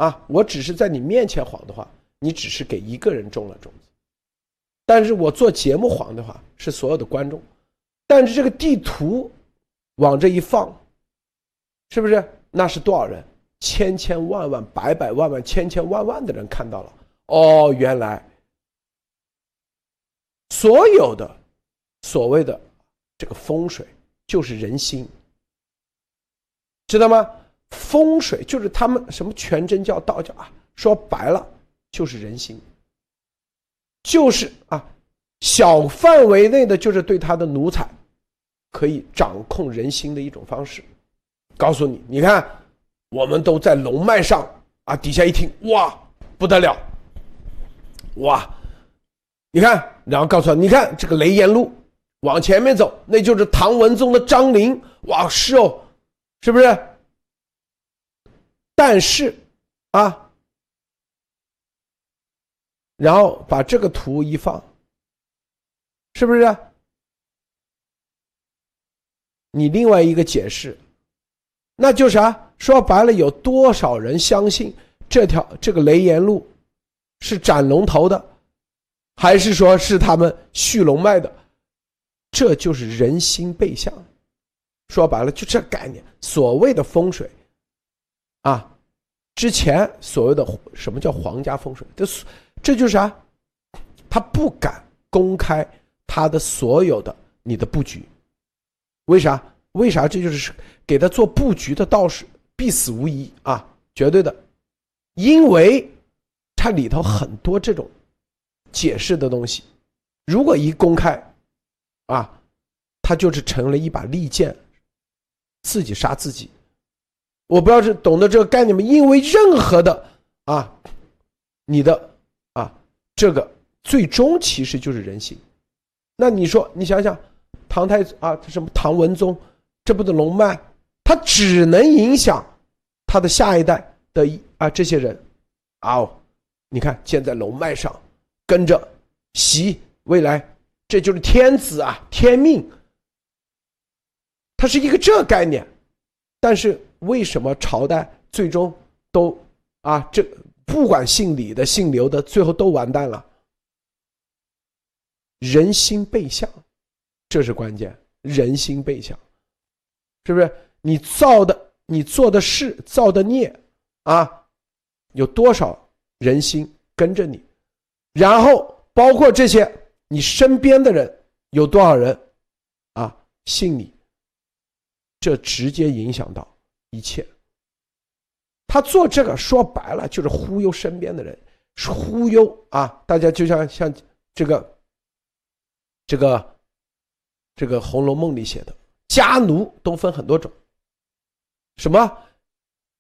[SPEAKER 1] 啊，我只是在你面前晃的话，你只是给一个人种了种子；但是我做节目晃的话，是所有的观众。但是这个地图往这一放，是不是？那是多少人？千千万万、百百万万、千千万万的人看到了。哦，原来。所有的所谓的这个风水，就是人心，知道吗？风水就是他们什么全真教、道教啊，说白了就是人心，就是啊，小范围内的就是对他的奴才可以掌控人心的一种方式。告诉你，你看，我们都在龙脉上啊，底下一听，哇，不得了，哇。你看，然后告诉他，你看这个雷岩路，往前面走，那就是唐文宗的张陵。哇，是哦，是不是？但是，啊，然后把这个图一放，是不是？你另外一个解释，那就啥？说白了，有多少人相信这条这个雷岩路是斩龙头的？还是说是他们续龙脉的，这就是人心背向。说白了，就这概念。所谓的风水，啊，之前所谓的什么叫皇家风水，这这就是啥？他不敢公开他的所有的你的布局，为啥？为啥？这就是给他做布局的道士必死无疑啊，绝对的，因为它里头很多这种。解释的东西，如果一公开，啊，他就是成了一把利剑，自己杀自己。我不知道是懂得这个概念吗？因为任何的啊，你的啊，这个最终其实就是人性。那你说，你想想，唐太祖啊，什么唐文宗，这不的龙脉，他只能影响他的下一代的啊这些人，啊，你看建在龙脉上。跟着习未来，这就是天子啊，天命。它是一个这概念，但是为什么朝代最终都啊这不管姓李的、姓刘的，最后都完蛋了。人心背向，这是关键。人心背向，是不是？你造的、你做的事、造的孽啊，有多少人心跟着你？然后包括这些你身边的人，有多少人啊信你？这直接影响到一切。他做这个说白了就是忽悠身边的人，忽悠啊！大家就像像这个。这个，这个《红楼梦》里写的家奴都分很多种。什么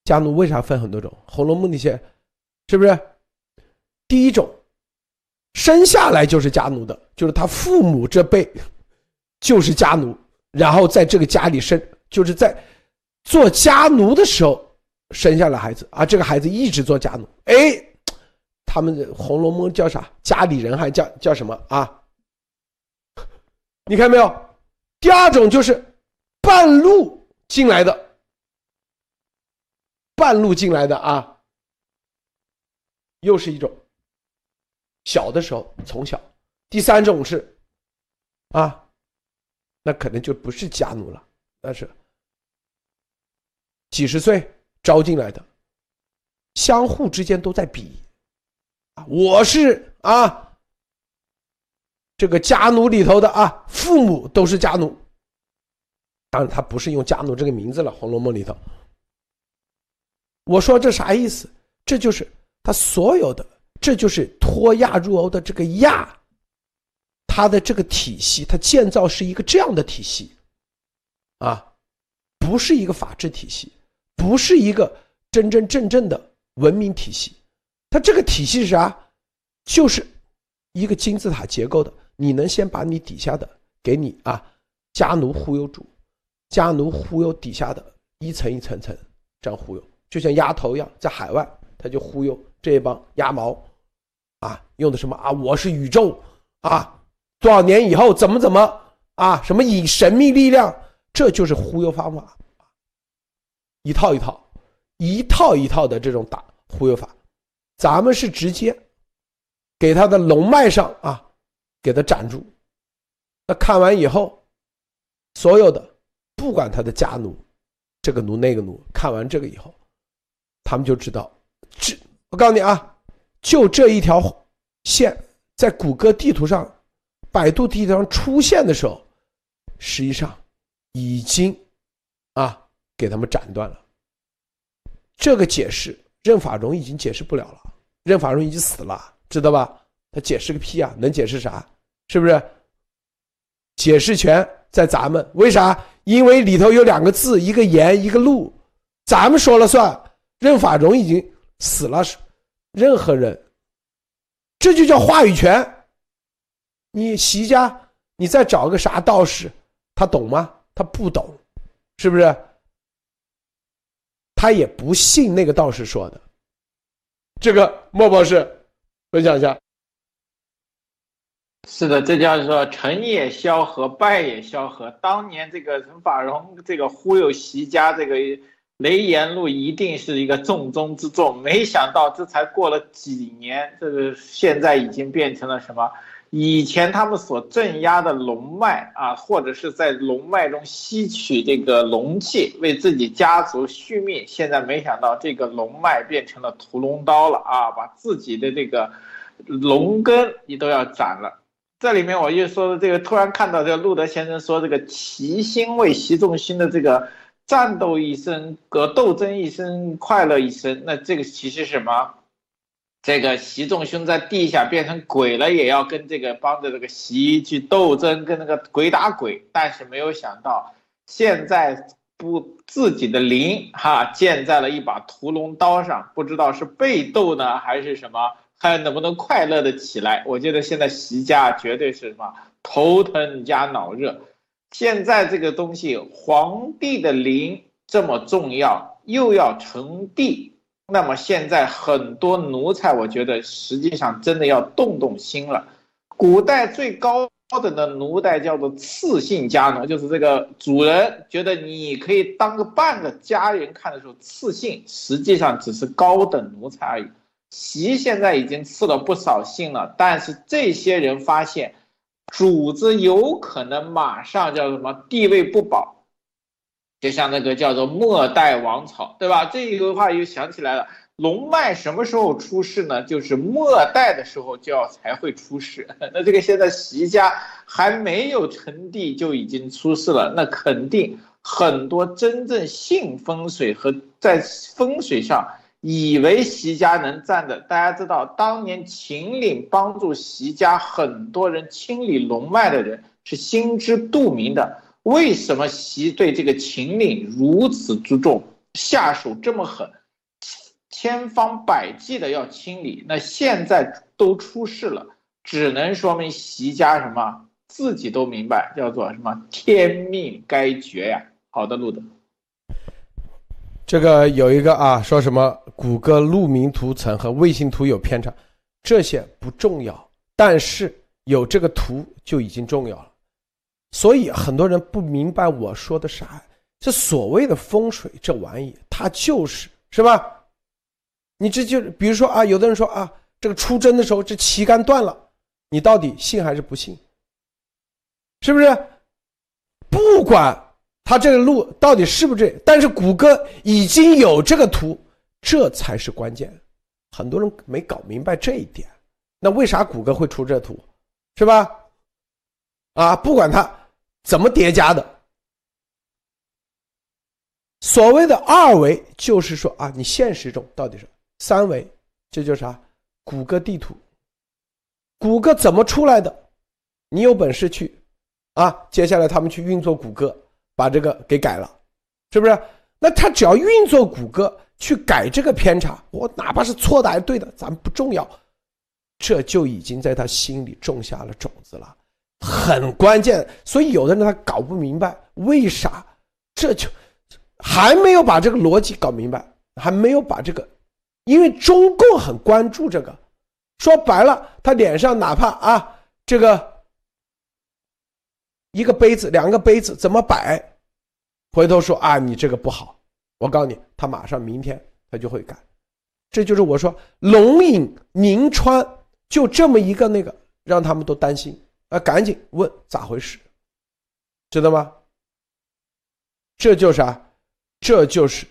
[SPEAKER 1] 家奴？为啥分很多种？《红楼梦》里写，是不是？第一种，生下来就是家奴的，就是他父母这辈就是家奴，然后在这个家里生，就是在做家奴的时候生下了孩子，啊，这个孩子一直做家奴。哎，他们《红楼梦》叫啥？家里人还叫叫什么啊？你看没有？第二种就是半路进来的，半路进来的啊，又是一种。小的时候从小，第三种是啊，那可能就不是家奴了，那是几十岁招进来的，相互之间都在比，我是啊。这个家奴里头的啊，父母都是家奴，当然他不是用家奴这个名字了，《红楼梦》里头。我说这啥意思？这就是他所有的，这就是脱亚入欧的这个亚，他的这个体系，他建造是一个这样的体系，啊，不是一个法治体系，不是一个真真正正的文明体系，它这个体系是啥？就是一个金字塔结构的。你能先把你底下的给你啊，家奴忽悠住，家奴忽悠底下的一层一层层这样忽悠，就像丫头一样，在海外他就忽悠这一帮鸭毛，啊，用的什么啊？我是宇宙啊，多少年以后怎么怎么啊？什么以神秘力量，这就是忽悠方法，一套一套，一套一套的这种打忽悠法，咱们是直接给他的龙脉上啊。给他斩住，那看完以后，所有的不管他的家奴，这个奴那个奴，看完这个以后，他们就知道，这我告诉你啊，就这一条线，在谷歌地图上、百度地图上出现的时候，实际上已经啊给他们斩断了。这个解释任法荣已经解释不了了，任法荣已经死了，知道吧？他解释个屁啊！能解释啥？是不是？解释权在咱们？为啥？因为里头有两个字，一个言，一个路，咱们说了算。任法荣已经死了，任何人，这就叫话语权。你习家，你再找个啥道士，他懂吗？他不懂，是不是？他也不信那个道士说的。这个莫博士分享一下。
[SPEAKER 2] 是的，这叫做成也萧何，败也萧何。当年这个陈法荣这个忽悠习家，这个雷言路一定是一个重中之重。没想到这才过了几年，这个现在已经变成了什么？以前他们所镇压的龙脉啊，或者是在龙脉中吸取这个龙气，为自己家族续命。现在没想到这个龙脉变成了屠龙刀了啊，把自己的这个龙根你都要斩了。这里面我又说的这个，突然看到这个路德先生说这个齐心为习仲勋的这个战斗一生，格斗争一生，快乐一生。那这个其实什么？这个习仲勋在地下变成鬼了，也要跟这个帮着这个习去斗争，跟那个鬼打鬼。但是没有想到，现在不自己的灵哈建在了一把屠龙刀上，不知道是被斗呢还是什么。看能不能快乐的起来？我觉得现在习家绝对是什么头疼加脑热。现在这个东西，皇帝的灵这么重要，又要成帝，那么现在很多奴才，我觉得实际上真的要动动心了。古代最高等的奴才叫做次姓家奴，就是这个主人觉得你可以当个半个家人看的时候，次姓实际上只是高等奴才而已。习现在已经赐了不少姓了，但是这些人发现，主子有可能马上叫什么地位不保，就像那个叫做末代王朝，对吧？这一个话又想起来了，龙脉什么时候出世呢？就是末代的时候就要才会出世。那这个现在习家还没有成帝就已经出世了，那肯定很多真正信风水和在风水上。以为习家能站的，大家知道，当年秦岭帮助习家很多人清理龙脉的人是心知肚明的。为什么习对这个秦岭如此注重，下手这么狠，千方百计的要清理？那现在都出事了，只能说明习家什么自己都明白，叫做什么天命该绝呀。好的，路德。
[SPEAKER 1] 这个有一个啊，说什么谷歌路名图层和卫星图有偏差，这些不重要，但是有这个图就已经重要了。所以很多人不明白我说的啥，这所谓的风水这玩意，它就是是吧？你这就比如说啊，有的人说啊，这个出征的时候这旗杆断了，你到底信还是不信？是不是？不管。他这个路到底是不是这？但是谷歌已经有这个图，这才是关键。很多人没搞明白这一点。那为啥谷歌会出这图，是吧？啊，不管它怎么叠加的，所谓的二维就是说啊，你现实中到底是三维，这就啥？谷歌地图，谷歌怎么出来的？你有本事去啊！接下来他们去运作谷歌。把这个给改了，是不是？那他只要运作谷歌去改这个偏差，我哪怕是错的还是对的，咱不重要，这就已经在他心里种下了种子了，很关键。所以有的人他搞不明白为啥，这就还没有把这个逻辑搞明白，还没有把这个，因为中共很关注这个，说白了，他脸上哪怕啊这个一个杯子，两个杯子怎么摆？回头说啊，你这个不好，我告诉你，他马上明天他就会改，这就是我说龙隐宁川就这么一个那个，让他们都担心啊，赶紧问咋回事，知道吗？这就是啊？这就是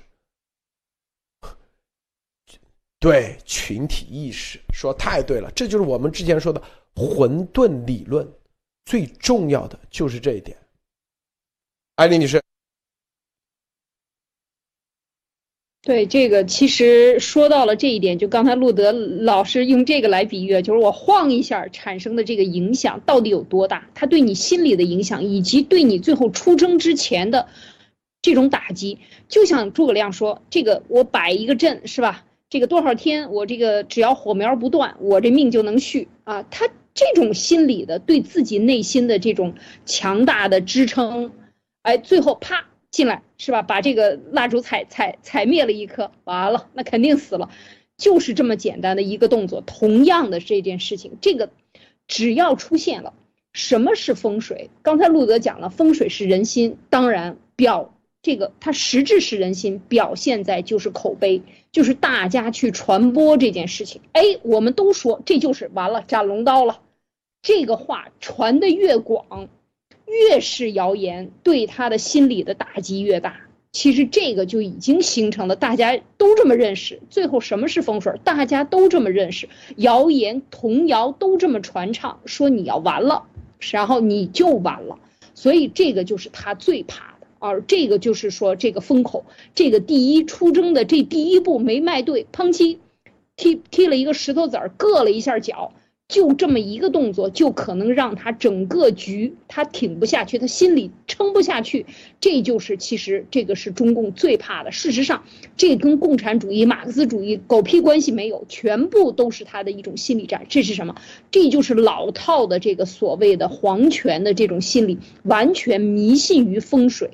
[SPEAKER 1] 对群体意识说太对了，这就是我们之前说的混沌理论最重要的就是这一点。艾丽女士。
[SPEAKER 3] 对这个，其实说到了这一点，就刚才路德老师用这个来比喻，就是我晃一下产生的这个影响到底有多大？他对你心理的影响，以及对你最后出征之前的这种打击，就像诸葛亮说：“这个我摆一个阵，是吧？这个多少天，我这个只要火苗不断，我这命就能续啊！”他这种心理的对自己内心的这种强大的支撑，哎，最后啪。进来是吧？把这个蜡烛踩踩踩灭了一颗，完了，那肯定死了，就是这么简单的一个动作。同样的这件事情，这个只要出现了，什么是风水？刚才路德讲了，风水是人心，当然表这个它实质是人心，表现在就是口碑，就是大家去传播这件事情。哎，我们都说这就是完了，斩龙刀了，这个话传的越广。越是谣言，对他的心理的打击越大。其实这个就已经形成了，大家都这么认识。最后什么是风水？大家都这么认识，谣言童谣都这么传唱，说你要完了，然后你就完了。所以这个就是他最怕的啊！这个就是说这个风口，这个第一出征的这第一步没迈对，砰叽，踢踢了一个石头子儿，硌了一下脚。就这么一个动作，就可能让他整个局他挺不下去，他心里撑不下去。这就是其实这个是中共最怕的。事实上，这跟共产主义、马克思主义狗屁关系没有，全部都是他的一种心理战。这是什么？这就是老套的这个所谓的皇权的这种心理，完全迷信于风水，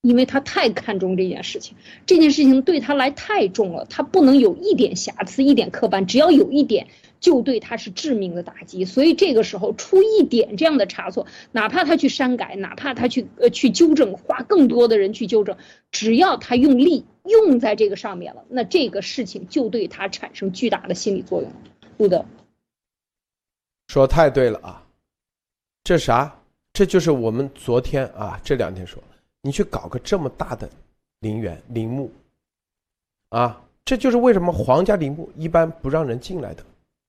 [SPEAKER 3] 因为他太看重这件事情，这件事情对他来太重了，他不能有一点瑕疵、一点磕绊，只要有一点。就对他是致命的打击，所以这个时候出一点这样的差错，哪怕他去删改，哪怕他去呃去纠正，花更多的人去纠正，只要他用力用在这个上面了，那这个事情就对他产生巨大的心理作用。路德
[SPEAKER 1] 说太对了啊，这啥？这就是我们昨天啊这两天说，你去搞个这么大的陵园陵墓，啊，这就是为什么皇家陵墓一般不让人进来的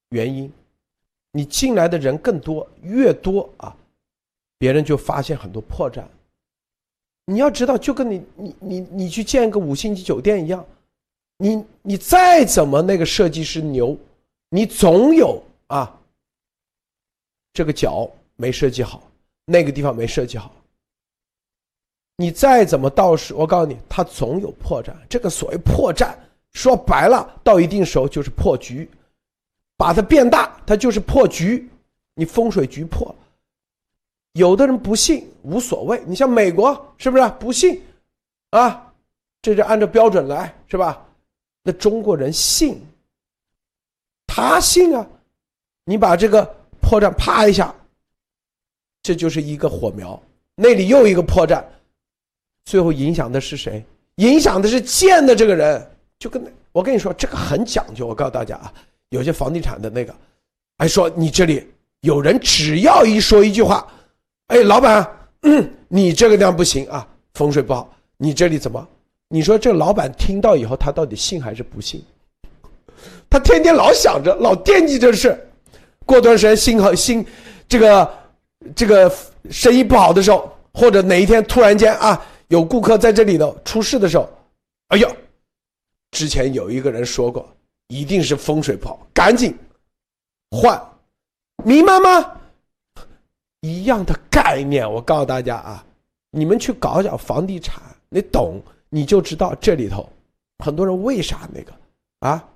[SPEAKER 1] 原因。你进来的人更多，越多啊，别人就发现很多破绽。你要知道，就跟你你你你去建一个五星级酒店一样，你你再怎么那个设计师牛，你总有啊，这个角没设计好，那个地方没设计好。你再怎么道士，我告诉你，他总有破绽。这个所谓破绽，说白了，到一定时候就是破局，把它变大，它就是破局。你风水局破。有的人不信无所谓，你像美国是不是不信？啊，这就按照标准来是吧？那中国人信，他信啊！你把这个破绽啪一下，这就是一个火苗，那里又一个破绽，最后影响的是谁？影响的是建的这个人。就跟我跟你说，这个很讲究。我告诉大家啊，有些房地产的那个，还说你这里有人只要一说一句话。哎，老板，你这个地方不行啊，风水不好。你这里怎么？你说这老板听到以后，他到底信还是不信？他天天老想着，老惦记这事。过段时间心好心，这个这个生意不好的时候，或者哪一天突然间啊，有顾客在这里头出事的时候，哎呦，之前有一个人说过，一定是风水不好，赶紧换，明白吗？一样的概念，我告诉大家啊，你们去搞搞房地产，你懂你就知道这里头很多人为啥那个啊，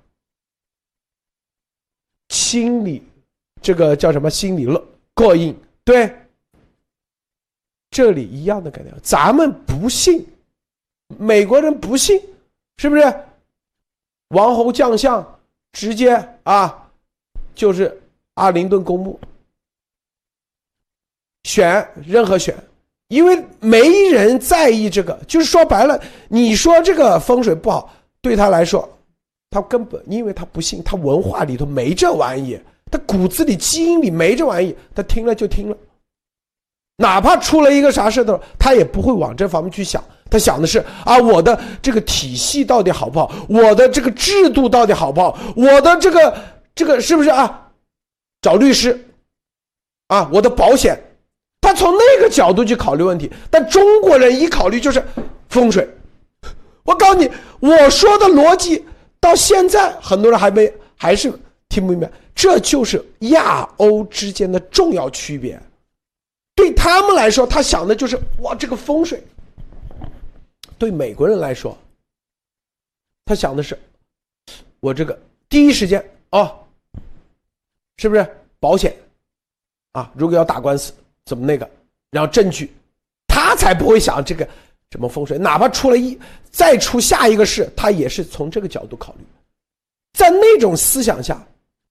[SPEAKER 1] 心理这个叫什么心理乐过硬，对，这里一样的概念，咱们不信，美国人不信，是不是？王侯将相直接啊，就是阿灵顿公墓。选任何选，因为没人在意这个。就是说白了，你说这个风水不好，对他来说，他根本因为他不信，他文化里头没这玩意，他骨子里基因里没这玩意，他听了就听了。哪怕出了一个啥事的，他也不会往这方面去想。他想的是啊，我的这个体系到底好不好？我的这个制度到底好不好？我的这个这个是不是啊？找律师啊，我的保险。他从那个角度去考虑问题，但中国人一考虑就是风水。我告诉你，我说的逻辑到现在很多人还没还是听不明白，这就是亚欧之间的重要区别。对他们来说，他想的就是哇，这个风水；对美国人来说，他想的是我这个第一时间哦，是不是保险啊？如果要打官司。怎么那个？然后证据，他才不会想这个什么风水，哪怕出了一再出下一个事，他也是从这个角度考虑。在那种思想下，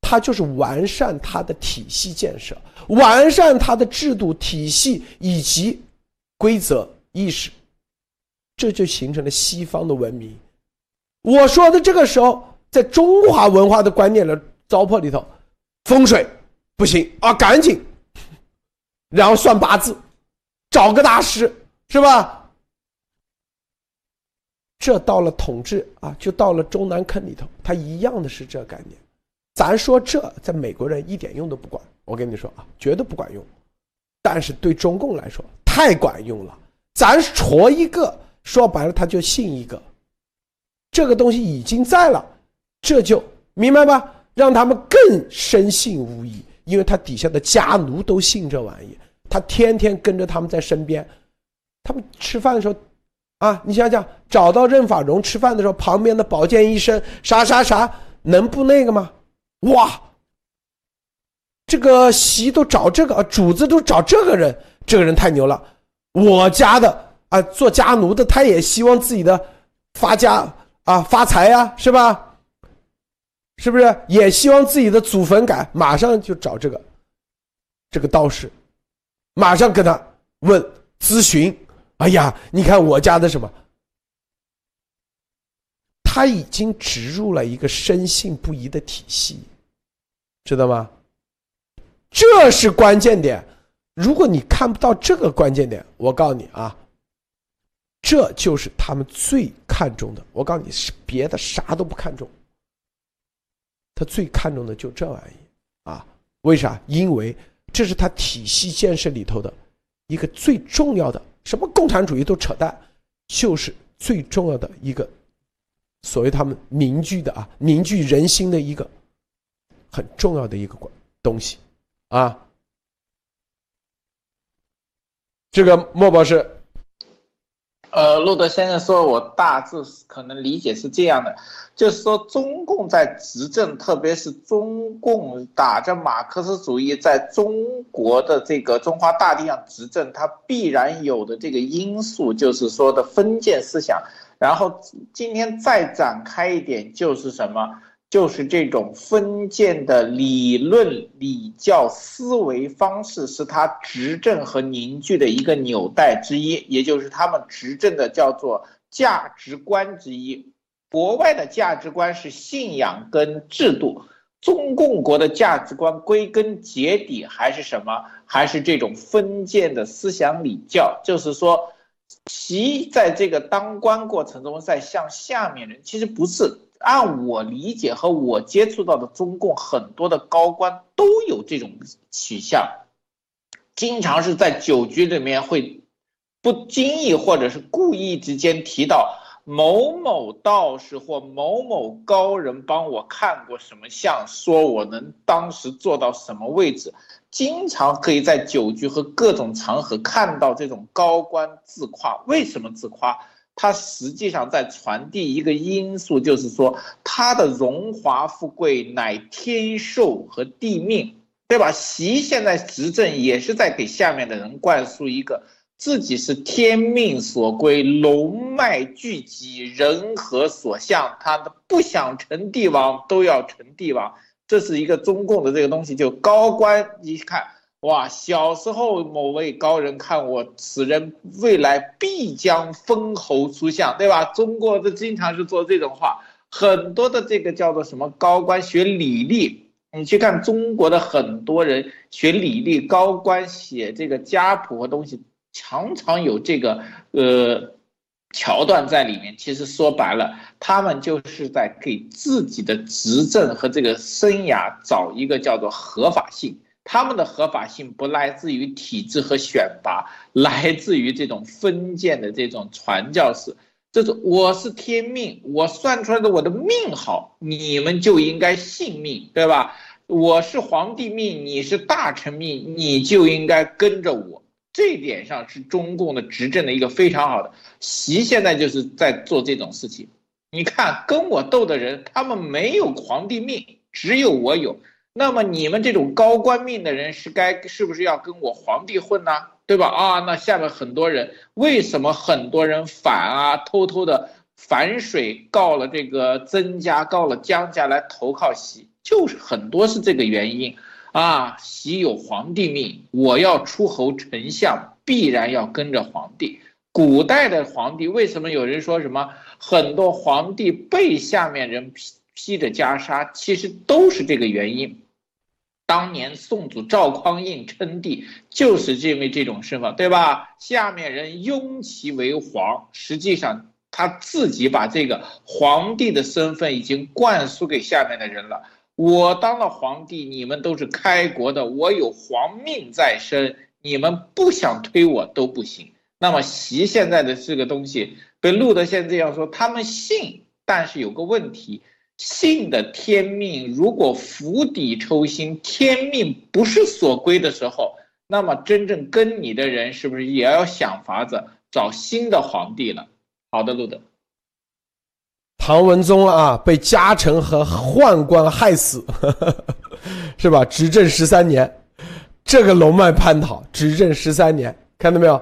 [SPEAKER 1] 他就是完善他的体系建设，完善他的制度体系以及规则意识，这就形成了西方的文明。我说的这个时候，在中华文化的观念的糟粕里头，风水不行啊，赶紧。然后算八字，找个大师，是吧？这到了统治啊，就到了中南坑里头，他一样的是这概念。咱说这在美国人一点用都不管，我跟你说啊，绝对不管用。但是对中共来说太管用了，咱戳一个，说白了他就信一个。这个东西已经在了，这就明白吧？让他们更深信无疑。因为他底下的家奴都信这玩意，他天天跟着他们在身边，他们吃饭的时候，啊，你想想，找到任法荣吃饭的时候，旁边的保健医生啥啥啥，能不那个吗？哇，这个席都找这个，主子都找这个人，这个人太牛了。我家的啊，做家奴的，他也希望自己的发家啊发财呀，是吧？是不是也希望自己的祖坟改？马上就找这个，这个道士，马上跟他问咨询。哎呀，你看我家的什么？他已经植入了一个深信不疑的体系，知道吗？这是关键点。如果你看不到这个关键点，我告诉你啊，这就是他们最看重的。我告诉你是别的啥都不看重，他最看重的就这玩意啊？为啥？因为这是他体系建设里头的一个最重要的。什么共产主义都扯淡，就是最重要的一个，所谓他们凝聚的啊，凝聚人心的一个很重要的一个关东西啊。这个莫博士，
[SPEAKER 2] 呃，路德先生说，我大致可能理解是这样的，就是说中共在执政，特别是中共打着马克思主义在中国的这个中华大地上执政，它必然有的这个因素，就是说的封建思想。然后今天再展开一点，就是什么？就是这种封建的理论礼教思维方式，是他执政和凝聚的一个纽带之一，也就是他们执政的叫做价值观之一。国外的价值观是信仰跟制度，中共国的价值观归根结底还是什么？还是这种封建的思想礼教。就是说，其在这个当官过程中，在向下面人，其实不是。按我理解和我接触到的中共很多的高官都有这种取向，经常是在酒局里面会不经意或者是故意之间提到某某道士或某某高人帮我看过什么相，说我能当时做到什么位置，经常可以在酒局和各种场合看到这种高官自夸。为什么自夸？他实际上在传递一个因素，就是说他的荣华富贵乃天授和地命，对吧？习现在执政也是在给下面的人灌输一个自己是天命所归，龙脉聚集，人和所向，他的不想成帝王都要成帝王，这是一个中共的这个东西，就高官一看。哇！小时候某位高人看我，此人未来必将封侯出相，对吧？中国的经常是做这种话，很多的这个叫做什么高官学礼历，你去看中国的很多人学礼历，高官写这个家谱和东西，常常有这个呃桥段在里面。其实说白了，他们就是在给自己的执政和这个生涯找一个叫做合法性。他们的合法性不来自于体制和选拔，来自于这种封建的这种传教士。这是我是天命，我算出来的我的命好，你们就应该信命，对吧？我是皇帝命，你是大臣命，你就应该跟着我。这点上是中共的执政的一个非常好的。习现在就是在做这种事情。你看跟我斗的人，他们没有皇帝命，只有我有。那么你们这种高官命的人是该是不是要跟我皇帝混呢？对吧？啊，那下面很多人为什么很多人反啊？偷偷的反水告了这个曾家，告了江家来投靠习，就是很多是这个原因啊。习有皇帝命，我要出侯丞相，必然要跟着皇帝。古代的皇帝为什么有人说什么很多皇帝被下面人批？披着袈裟，其实都是这个原因。当年宋祖赵匡胤称帝，就是因为这种身份，对吧？下面人拥其为皇，实际上他自己把这个皇帝的身份已经灌输给下面的人了。我当了皇帝，你们都是开国的，我有皇命在身，你们不想推我都不行。那么习现在的这个东西，被路德现这样说，他们信，但是有个问题。信的天命，如果釜底抽薪，天命不是所归的时候，那么真正跟你的人是不是也要想法子找新的皇帝了？好的，路德，
[SPEAKER 1] 唐文宗啊，被家臣和宦官害死，是吧？执政十三年，这个龙脉叛逃，执政十三年，看到没有？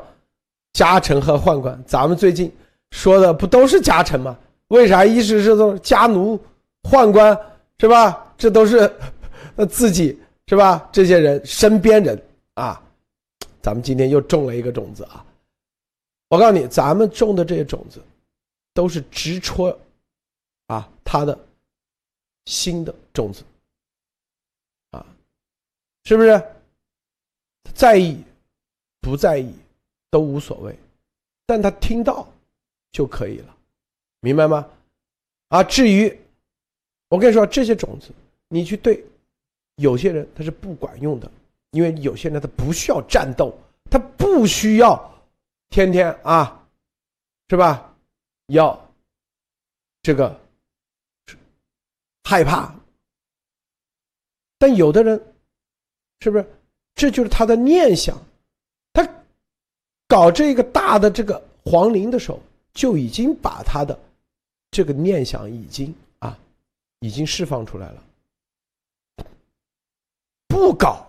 [SPEAKER 1] 家臣和宦官，咱们最近说的不都是家臣吗？为啥一直是都家奴？宦官是吧？这都是那 自己是吧？这些人身边人啊，咱们今天又种了一个种子啊！我告诉你，咱们种的这些种子，都是直戳啊他的新的种子，啊，是不是？在意不在意都无所谓，但他听到就可以了，明白吗？啊，至于我跟你说这些种子，你去对有些人他是不管用的，因为有些人他不需要战斗，他不需要天天啊，是吧？要这个害怕，但有的人是不是？这就是他的念想，他搞这个大的这个皇陵的时候，就已经把他的这个念想已经，已经释放出来了。不搞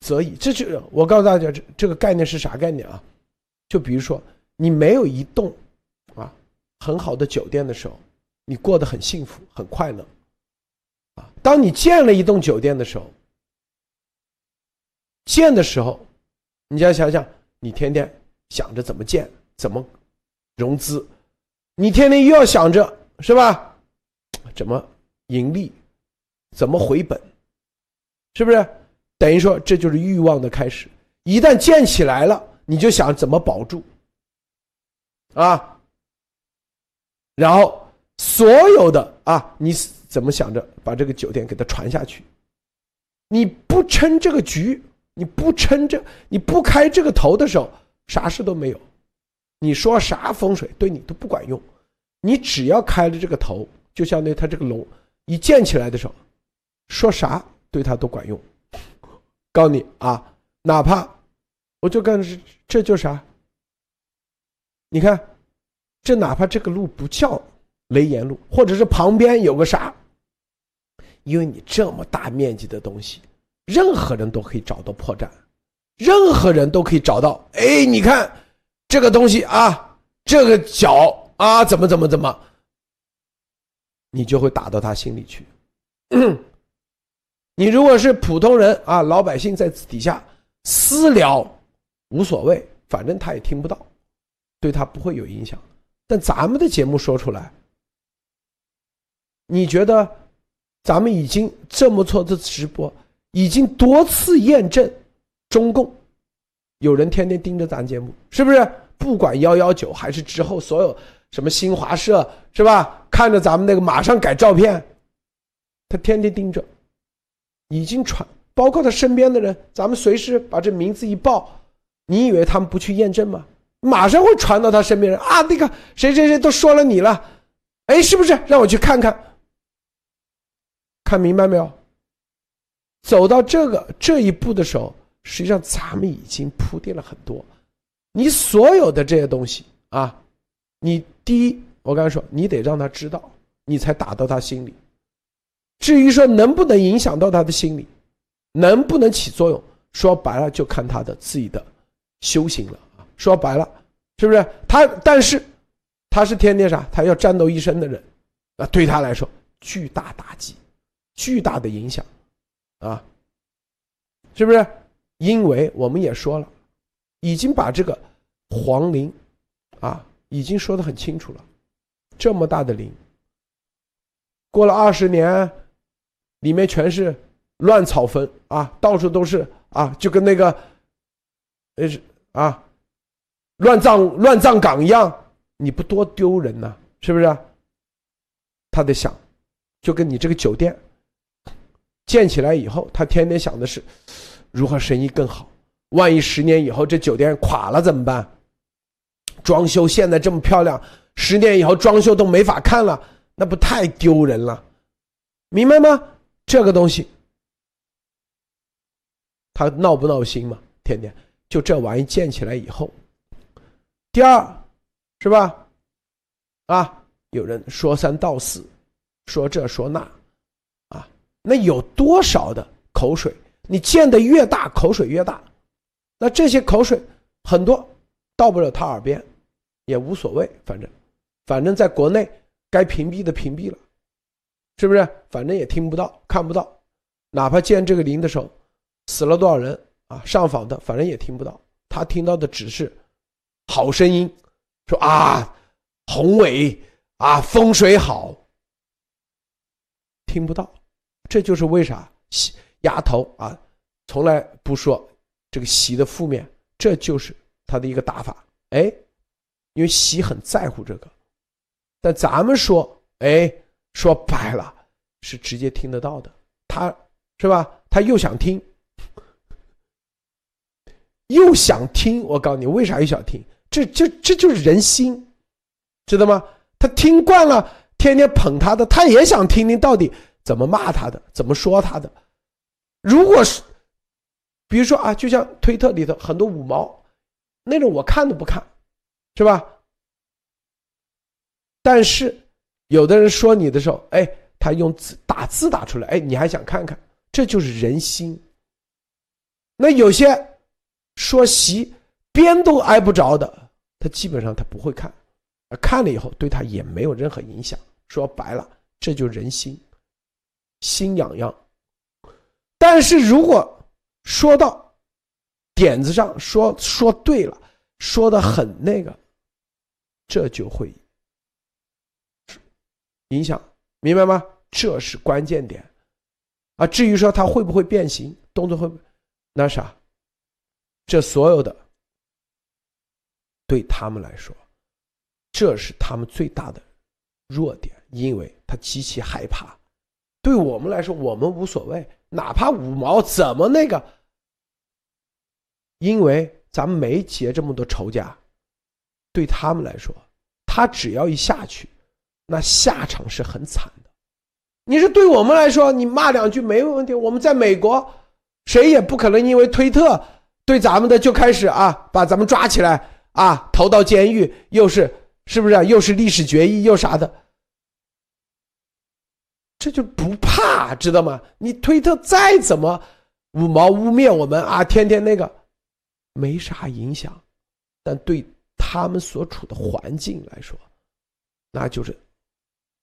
[SPEAKER 1] 则已，这就我告诉大家，这这个概念是啥概念啊？就比如说，你没有一栋啊很好的酒店的时候，你过得很幸福很快乐啊。当你建了一栋酒店的时候，建的时候，你就要想想，你天天想着怎么建，怎么融资，你天天又要想着是吧？怎么盈利，怎么回本，是不是？等于说这就是欲望的开始。一旦建起来了，你就想怎么保住啊？然后所有的啊，你怎么想着把这个酒店给它传下去？你不撑这个局。你不撑着，你不开这个头的时候，啥事都没有。你说啥风水对你都不管用。你只要开了这个头，就相当于他这个龙一建起来的时候，说啥对他都管用。告诉你啊，哪怕我就跟这这就啥？你看，这哪怕这个路不叫雷岩路，或者是旁边有个啥，因为你这么大面积的东西。任何人都可以找到破绽，任何人都可以找到。哎，你看这个东西啊，这个角啊，怎么怎么怎么，你就会打到他心里去。你如果是普通人啊，老百姓在底下私聊，无所谓，反正他也听不到，对他不会有影响。但咱们的节目说出来，你觉得咱们已经这么做的直播？已经多次验证，中共有人天天盯着咱节目，是不是？不管幺幺九还是之后所有什么新华社，是吧？看着咱们那个马上改照片，他天天盯着，已经传，包括他身边的人，咱们随时把这名字一报，你以为他们不去验证吗？马上会传到他身边人啊，那个谁谁谁都说了你了，哎，是不是？让我去看看，看明白没有？走到这个这一步的时候，实际上咱们已经铺垫了很多。你所有的这些东西啊，你第一，我刚才说，你得让他知道，你才打到他心里。至于说能不能影响到他的心理，能不能起作用，说白了就看他的自己的修行了啊。说白了，是不是？他但是他是天天啥？他要战斗一生的人，啊，对他来说巨大打击，巨大的影响。啊，是不是？因为我们也说了，已经把这个皇陵啊，已经说的很清楚了。这么大的陵，过了二十年，里面全是乱草坟啊，到处都是啊，就跟那个呃啊乱葬乱葬岗一样，你不多丢人呐？是不是？他得想，就跟你这个酒店。建起来以后，他天天想的是如何生意更好。万一十年以后这酒店垮了怎么办？装修现在这么漂亮，十年以后装修都没法看了，那不太丢人了？明白吗？这个东西，他闹不闹心嘛？天天就这玩意建起来以后，第二是吧？啊，有人说三道四，说这说那。啊那有多少的口水？你建的越大，口水越大。那这些口水很多到不了他耳边，也无所谓，反正，反正在国内该屏蔽的屏蔽了，是不是？反正也听不到，看不到。哪怕建这个陵的时候，死了多少人啊？上访的，反正也听不到。他听到的只是好声音，说啊，宏伟啊，风水好。听不到。这就是为啥习丫头啊，从来不说这个习的负面，这就是他的一个打法。哎，因为习很在乎这个，但咱们说，哎，说白了是直接听得到的，他是吧？他又想听。又想听，我告诉你，为啥又想听？这、这、这就是人心，知道吗？他听惯了，天天捧他的，他也想听听到底怎么骂他的，怎么说他的。如果是，比如说啊，就像推特里头很多五毛，那种我看都不看，是吧？但是有的人说你的时候，哎，他用字打字打出来，哎，你还想看看？这就是人心。那有些。说习边都挨不着的，他基本上他不会看，看了以后对他也没有任何影响。说白了，这就人心，心痒痒。但是如果说到点子上，说说对了，说的很那个，这就会影响，明白吗？这是关键点啊。至于说他会不会变形，动作会那啥？这所有的，对他们来说，这是他们最大的弱点，因为他极其害怕。对我们来说，我们无所谓，哪怕五毛怎么那个，因为咱们没结这么多仇家。对他们来说，他只要一下去，那下场是很惨的。你是对我们来说，你骂两句没问题。我们在美国，谁也不可能因为推特。对咱们的就开始啊，把咱们抓起来啊，投到监狱，又是是不是？又是历史决议，又啥的？这就不怕，知道吗？你推特再怎么五毛污蔑我们啊，天天那个没啥影响，但对他们所处的环境来说，那就是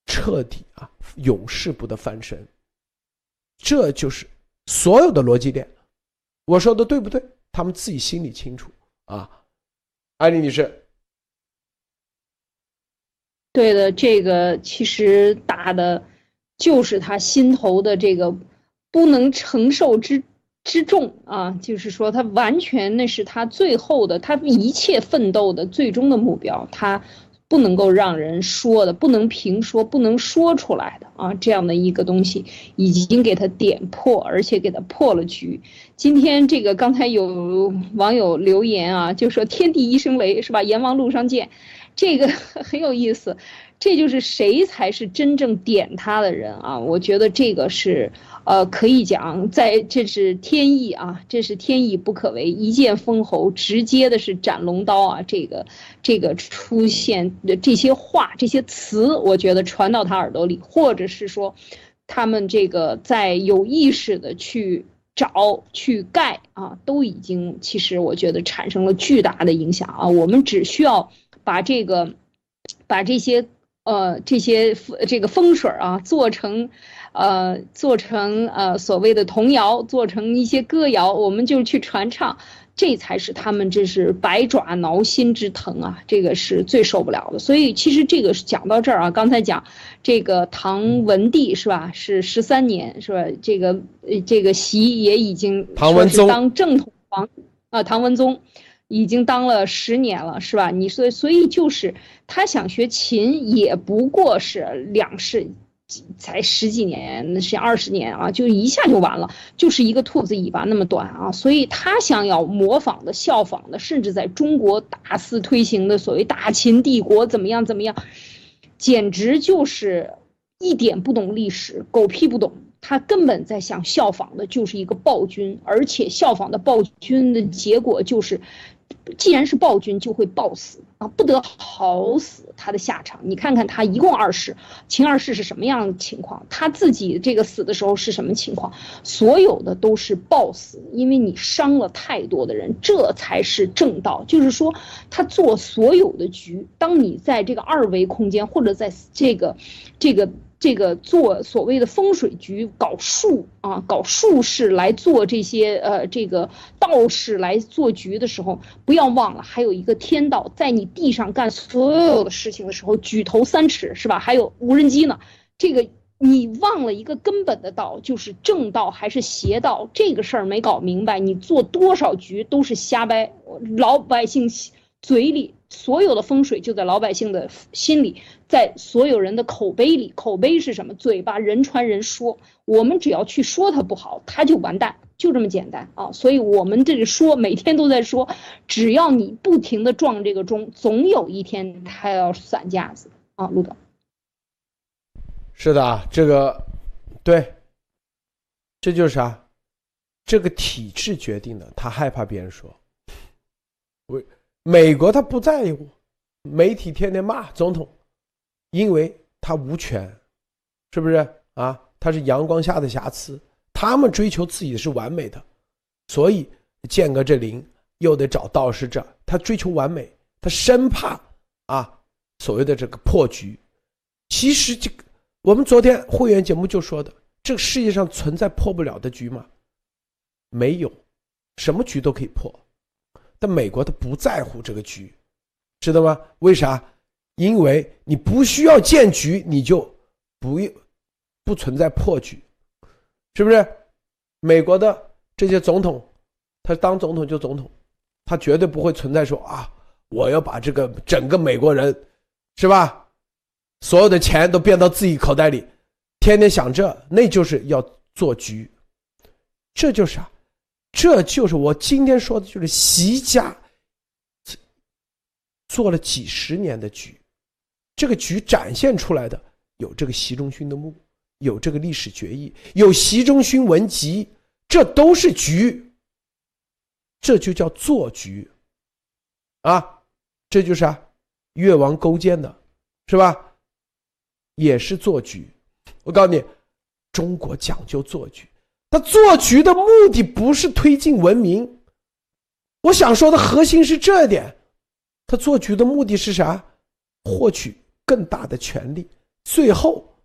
[SPEAKER 1] 彻底啊，永世不得翻身。这就是所有的逻辑链，我说的对不对？他们自己心里清楚啊，艾丽女士。
[SPEAKER 3] 对的，这个其实打的，就是他心头的这个不能承受之之重啊，就是说他完全那是他最后的，他一切奋斗的最终的目标，他。不能够让人说的，不能评说，不能说出来的啊，这样的一个东西已经给他点破，而且给他破了局。今天这个刚才有网友留言啊，就说“天地一声雷”是吧？阎王路上见，这个 很有意思。这就是谁才是真正点他的人啊？我觉得这个是，呃，可以讲，在这是天意啊，这是天意不可为，一剑封喉，直接的是斩龙刀啊！这个这个出现的这些话、这些词，我觉得传到他耳朵里，或者是说，他们这个在有意识的去找、去盖啊，都已经其实我觉得产生了巨大的影响啊！我们只需要把这个，把这些。呃，这些这个风水啊，做成，呃，做成呃所谓的童谣，做成一些歌谣，我们就去传唱，这才是他们这是百爪挠心之疼啊，这个是最受不了的。所以其实这个讲到这儿啊，刚才讲这个唐文帝是吧？是十三年是吧？这个呃这个习也已经
[SPEAKER 1] 唐文宗
[SPEAKER 3] 当正统皇啊，唐文宗。已经当了十年了，是吧？你所所以就是他想学琴，也不过是两世，才十几年，那是二十年啊，就一下就完了，就是一个兔子尾巴那么短啊。所以他想要模仿的、效仿的，甚至在中国大肆推行的所谓大秦帝国怎么样怎么样，简直就是一点不懂历史，狗屁不懂。他根本在想效仿的就是一个暴君，而且效仿的暴君的结果就是。既然是暴君，就会暴死啊，不得好死。他的下场，你看看他一共二世，秦二世是什么样的情况？他自己这个死的时候是什么情况？所有的都是暴死，因为你伤了太多的人，这才是正道。就是说，他做所有的局，当你在这个二维空间或者在这个，这个。这个做所谓的风水局，搞术啊，搞术士来做这些呃，这个道士来做局的时候，不要忘了还有一个天道，在你地上干所有的事情的时候，举头三尺是吧？还有无人机呢，这个你忘了一个根本的道，就是正道还是邪道这个事儿没搞明白，你做多少局都是瞎掰。老百姓嘴里所有的风水就在老百姓的心里，在所有人的口碑里。口碑是什么？嘴巴人传人说，我们只要去说他不好，他就完蛋，就这么简单啊！所以我们这里说，每天都在说，只要你不停的撞这个钟，总有一天他要散架子啊，陆导。
[SPEAKER 1] 是的啊，这个，对，这就是啥？这个体制决定的，他害怕别人说。美国他不在乎，媒体天天骂总统，因为他无权，是不是啊？他是阳光下的瑕疵，他们追求自己是完美的，所以间隔这灵又得找道士这，他追求完美，他生怕啊所谓的这个破局。其实这个。我们昨天会员节目就说的，这个世界上存在破不了的局吗？没有，什么局都可以破。但美国他不在乎这个局，知道吗？为啥？因为你不需要建局，你就不用不存在破局，是不是？美国的这些总统，他当总统就总统，他绝对不会存在说啊，我要把这个整个美国人，是吧？所有的钱都变到自己口袋里，天天想这，那就是要做局，这就是啊，这就是我今天说的，就是习家做了几十年的局，这个局展现出来的有这个习仲勋的墓，有这个历史决议，有习仲勋文集，这都是局，这就叫做局，啊，这就是啊，越王勾践的，是吧？也是做局，我告诉你，中国讲究做局。他做局的目的不是推进文明，我想说的核心是这点。他做局的目的是啥？获取更大的权利，最后，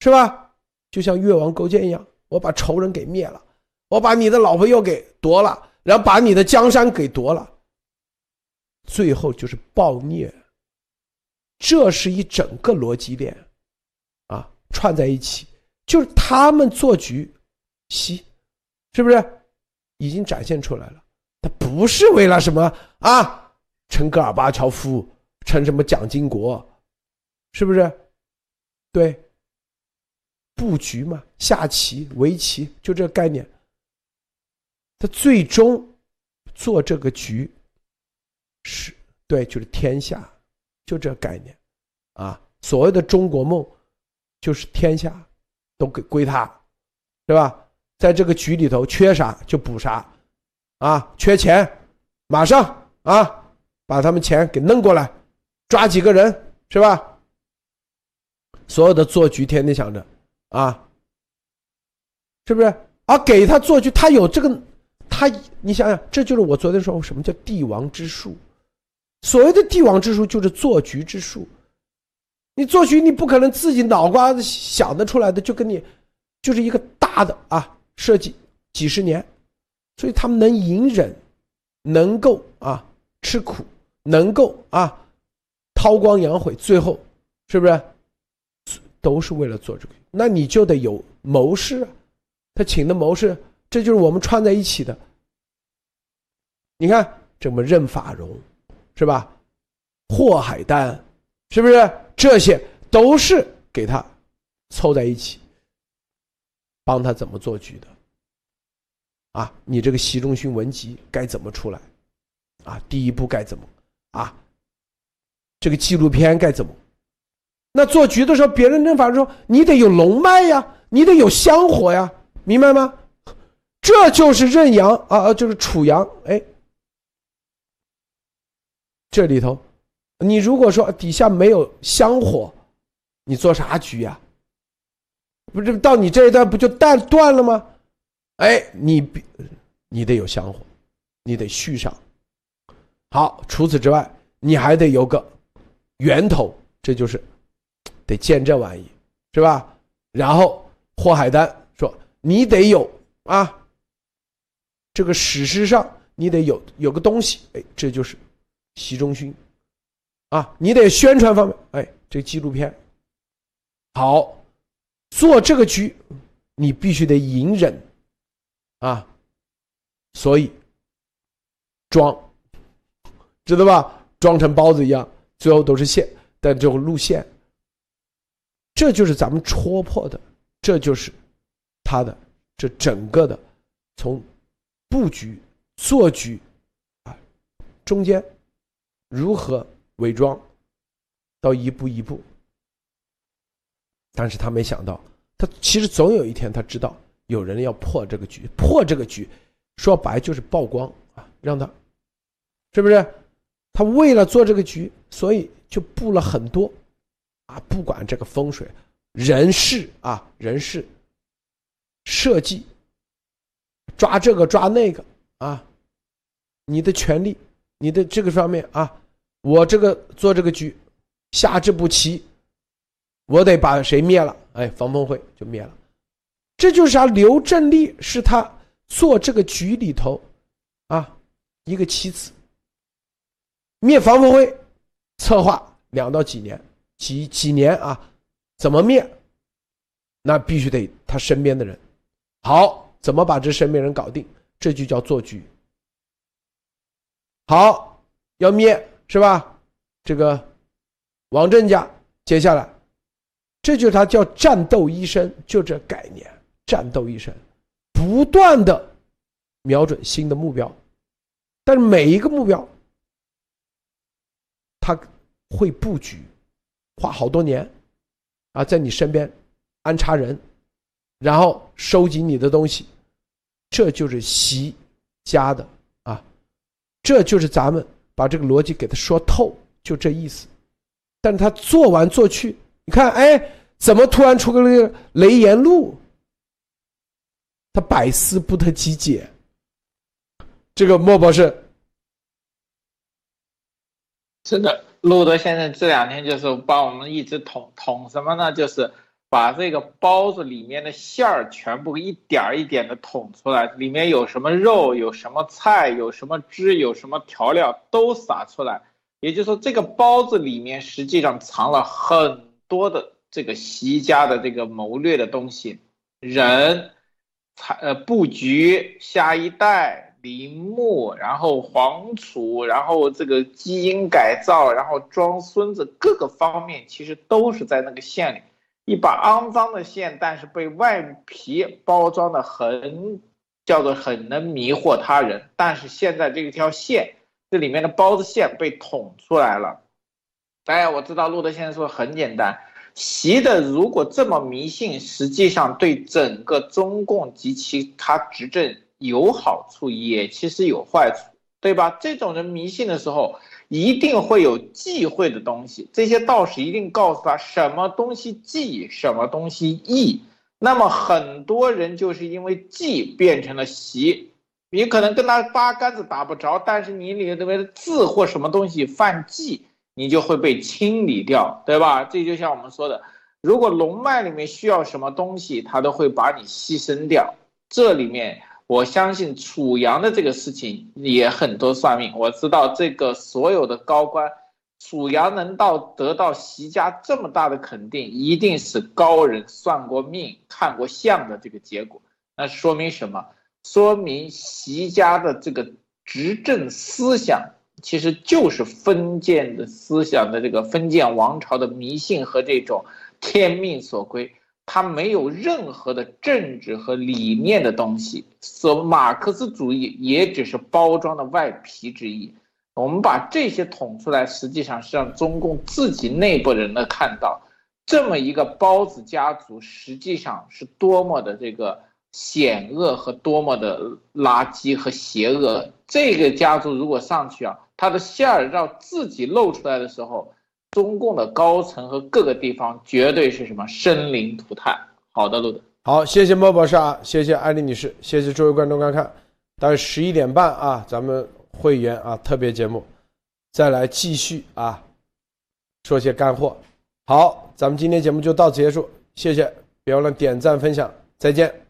[SPEAKER 1] 是吧？就像越王勾践一样，我把仇人给灭了，我把你的老婆又给夺了，然后把你的江山给夺了，最后就是暴虐。这是一整个逻辑链，啊，串在一起，就是他们做局，西，是不是已经展现出来了？他不是为了什么啊，成戈尔巴乔夫，成什么蒋经国，是不是？对，布局嘛，下棋、围棋，就这个概念。他最终做这个局，是对，就是天下。就这概念，啊，所谓的中国梦，就是天下都给归他，对吧？在这个局里头，缺啥就补啥，啊，缺钱，马上啊，把他们钱给弄过来，抓几个人，是吧？所有的做局天天想着，啊，是不是？啊，给他做局，他有这个，他，你想想，这就是我昨天说什么叫帝王之术。所谓的帝王之术就是做局之术，你做局你不可能自己脑瓜子想得出来的，就跟你就是一个大的啊设计几十年，所以他们能隐忍，能够啊吃苦，能够啊韬光养晦，最后是不是都是为了做这个？那你就得有谋士啊，他请的谋士，这就是我们串在一起的。你看这么任法荣。是吧？霍海丹，是不是？这些都是给他凑在一起，帮他怎么做局的？啊，你这个习仲勋文集该怎么出来？啊，第一步该怎么？啊，这个纪录片该怎么？那做局的时候，别人认法说你得有龙脉呀，你得有香火呀，明白吗？这就是任阳啊啊，就是楚阳，哎。这里头，你如果说底下没有香火，你做啥局呀？不是到你这一段不就断断了吗？哎，你你得有香火，你得续上。好，除此之外，你还得有个源头，这就是得建这玩意，是吧？然后霍海丹说，你得有啊，这个史诗上你得有有个东西，哎，这就是。习仲勋，啊，你得宣传方面，哎，这纪录片好，做这个局，你必须得隐忍啊，所以装，知道吧？装成包子一样，最后都是馅，但这种路线，这就是咱们戳破的，这就是他的这整个的从布局做局啊，中间如何伪装到一步一步，但是他没想到，他其实总有一天他知道有人要破这个局，破这个局，说白就是曝光啊，让他是不是？他为了做这个局，所以就布了很多，啊，不管这个风水、人事啊、人事设计，抓这个抓那个啊，你的权利，你的这个方面啊，我这个做这个局，下这步棋，我得把谁灭了？哎，房峰会就灭了，这就是啥？刘振利是他做这个局里头啊一个棋子。灭房峰会，策划两到几年，几几年啊？怎么灭？那必须得他身边的人。好，怎么把这身边人搞定？这就叫做局。好，要灭是吧？这个王振家，接下来，这就是他叫战斗一生，就这概念，战斗一生，不断的瞄准新的目标，但是每一个目标。他会布局，花好多年，啊，在你身边安插人，然后收集你的东西，这就是习家的啊，这就是咱们把这个逻辑给他说透，就这意思。但是他做完做去，你看，哎，怎么突然出个那个雷言路？他百思不得其解。这个莫博士。
[SPEAKER 2] 真的，路德先生这两天就是帮我们一直捅捅什么呢？就是把这个包子里面的馅儿全部一点一点的捅出来，里面有什么肉，有什么菜，有什么汁，有什么调料都撒出来。也就是说，这个包子里面实际上藏了很多的这个习家的这个谋略的东西，人，才呃布局，下一代。陵墓，然后皇储，然后这个基因改造，然后装孙子，各个方面其实都是在那个线里。一把肮脏的线，但是被外皮包装的很，叫做很能迷惑他人。但是现在这一条线，这里面的包子馅被捅出来了。哎，我知道路德先生说很简单，习的如果这么迷信，实际上对整个中共及其他执政。有好处，也其实有坏处，对吧？这种人迷信的时候，一定会有忌讳的东西。这些道士一定告诉他什么东西忌，什么东西易。那么很多人就是因为忌变成了习，你可能跟他八竿子打不着，但是你里面的字或什么东西犯忌，你就会被清理掉，对吧？这就像我们说的，如果龙脉里面需要什么东西，他都会把你牺牲掉。这里面。我相信楚阳的这个事情也很多算命。我知道这个所有的高官，楚阳能到得到习家这么大的肯定，一定是高人算过命、看过相的这个结果。那说明什么？说明习家的这个执政思想，其实就是封建的思想的这个封建王朝的迷信和这种天命所归。他没有任何的政治和理念的东西，所马克思主义也只是包装的外皮之一。我们把这些捅出来，实际上是让中共自己内部人呢看到，这么一个包子家族实际上是多么的这个险恶和多么的垃圾和邪恶。这个家族如果上去啊，他的馅儿让自己露出来的时候。中共的高层和各个地方绝对是什么生灵涂炭。好的，路德，
[SPEAKER 1] 好，谢谢莫博士啊，谢谢艾丽女士，谢谢诸位观众观看。大概十一点半啊，咱们会员啊特别节目，再来继续啊，说些干货。好，咱们今天节目就到此结束，谢谢，别忘了点赞分享，再见。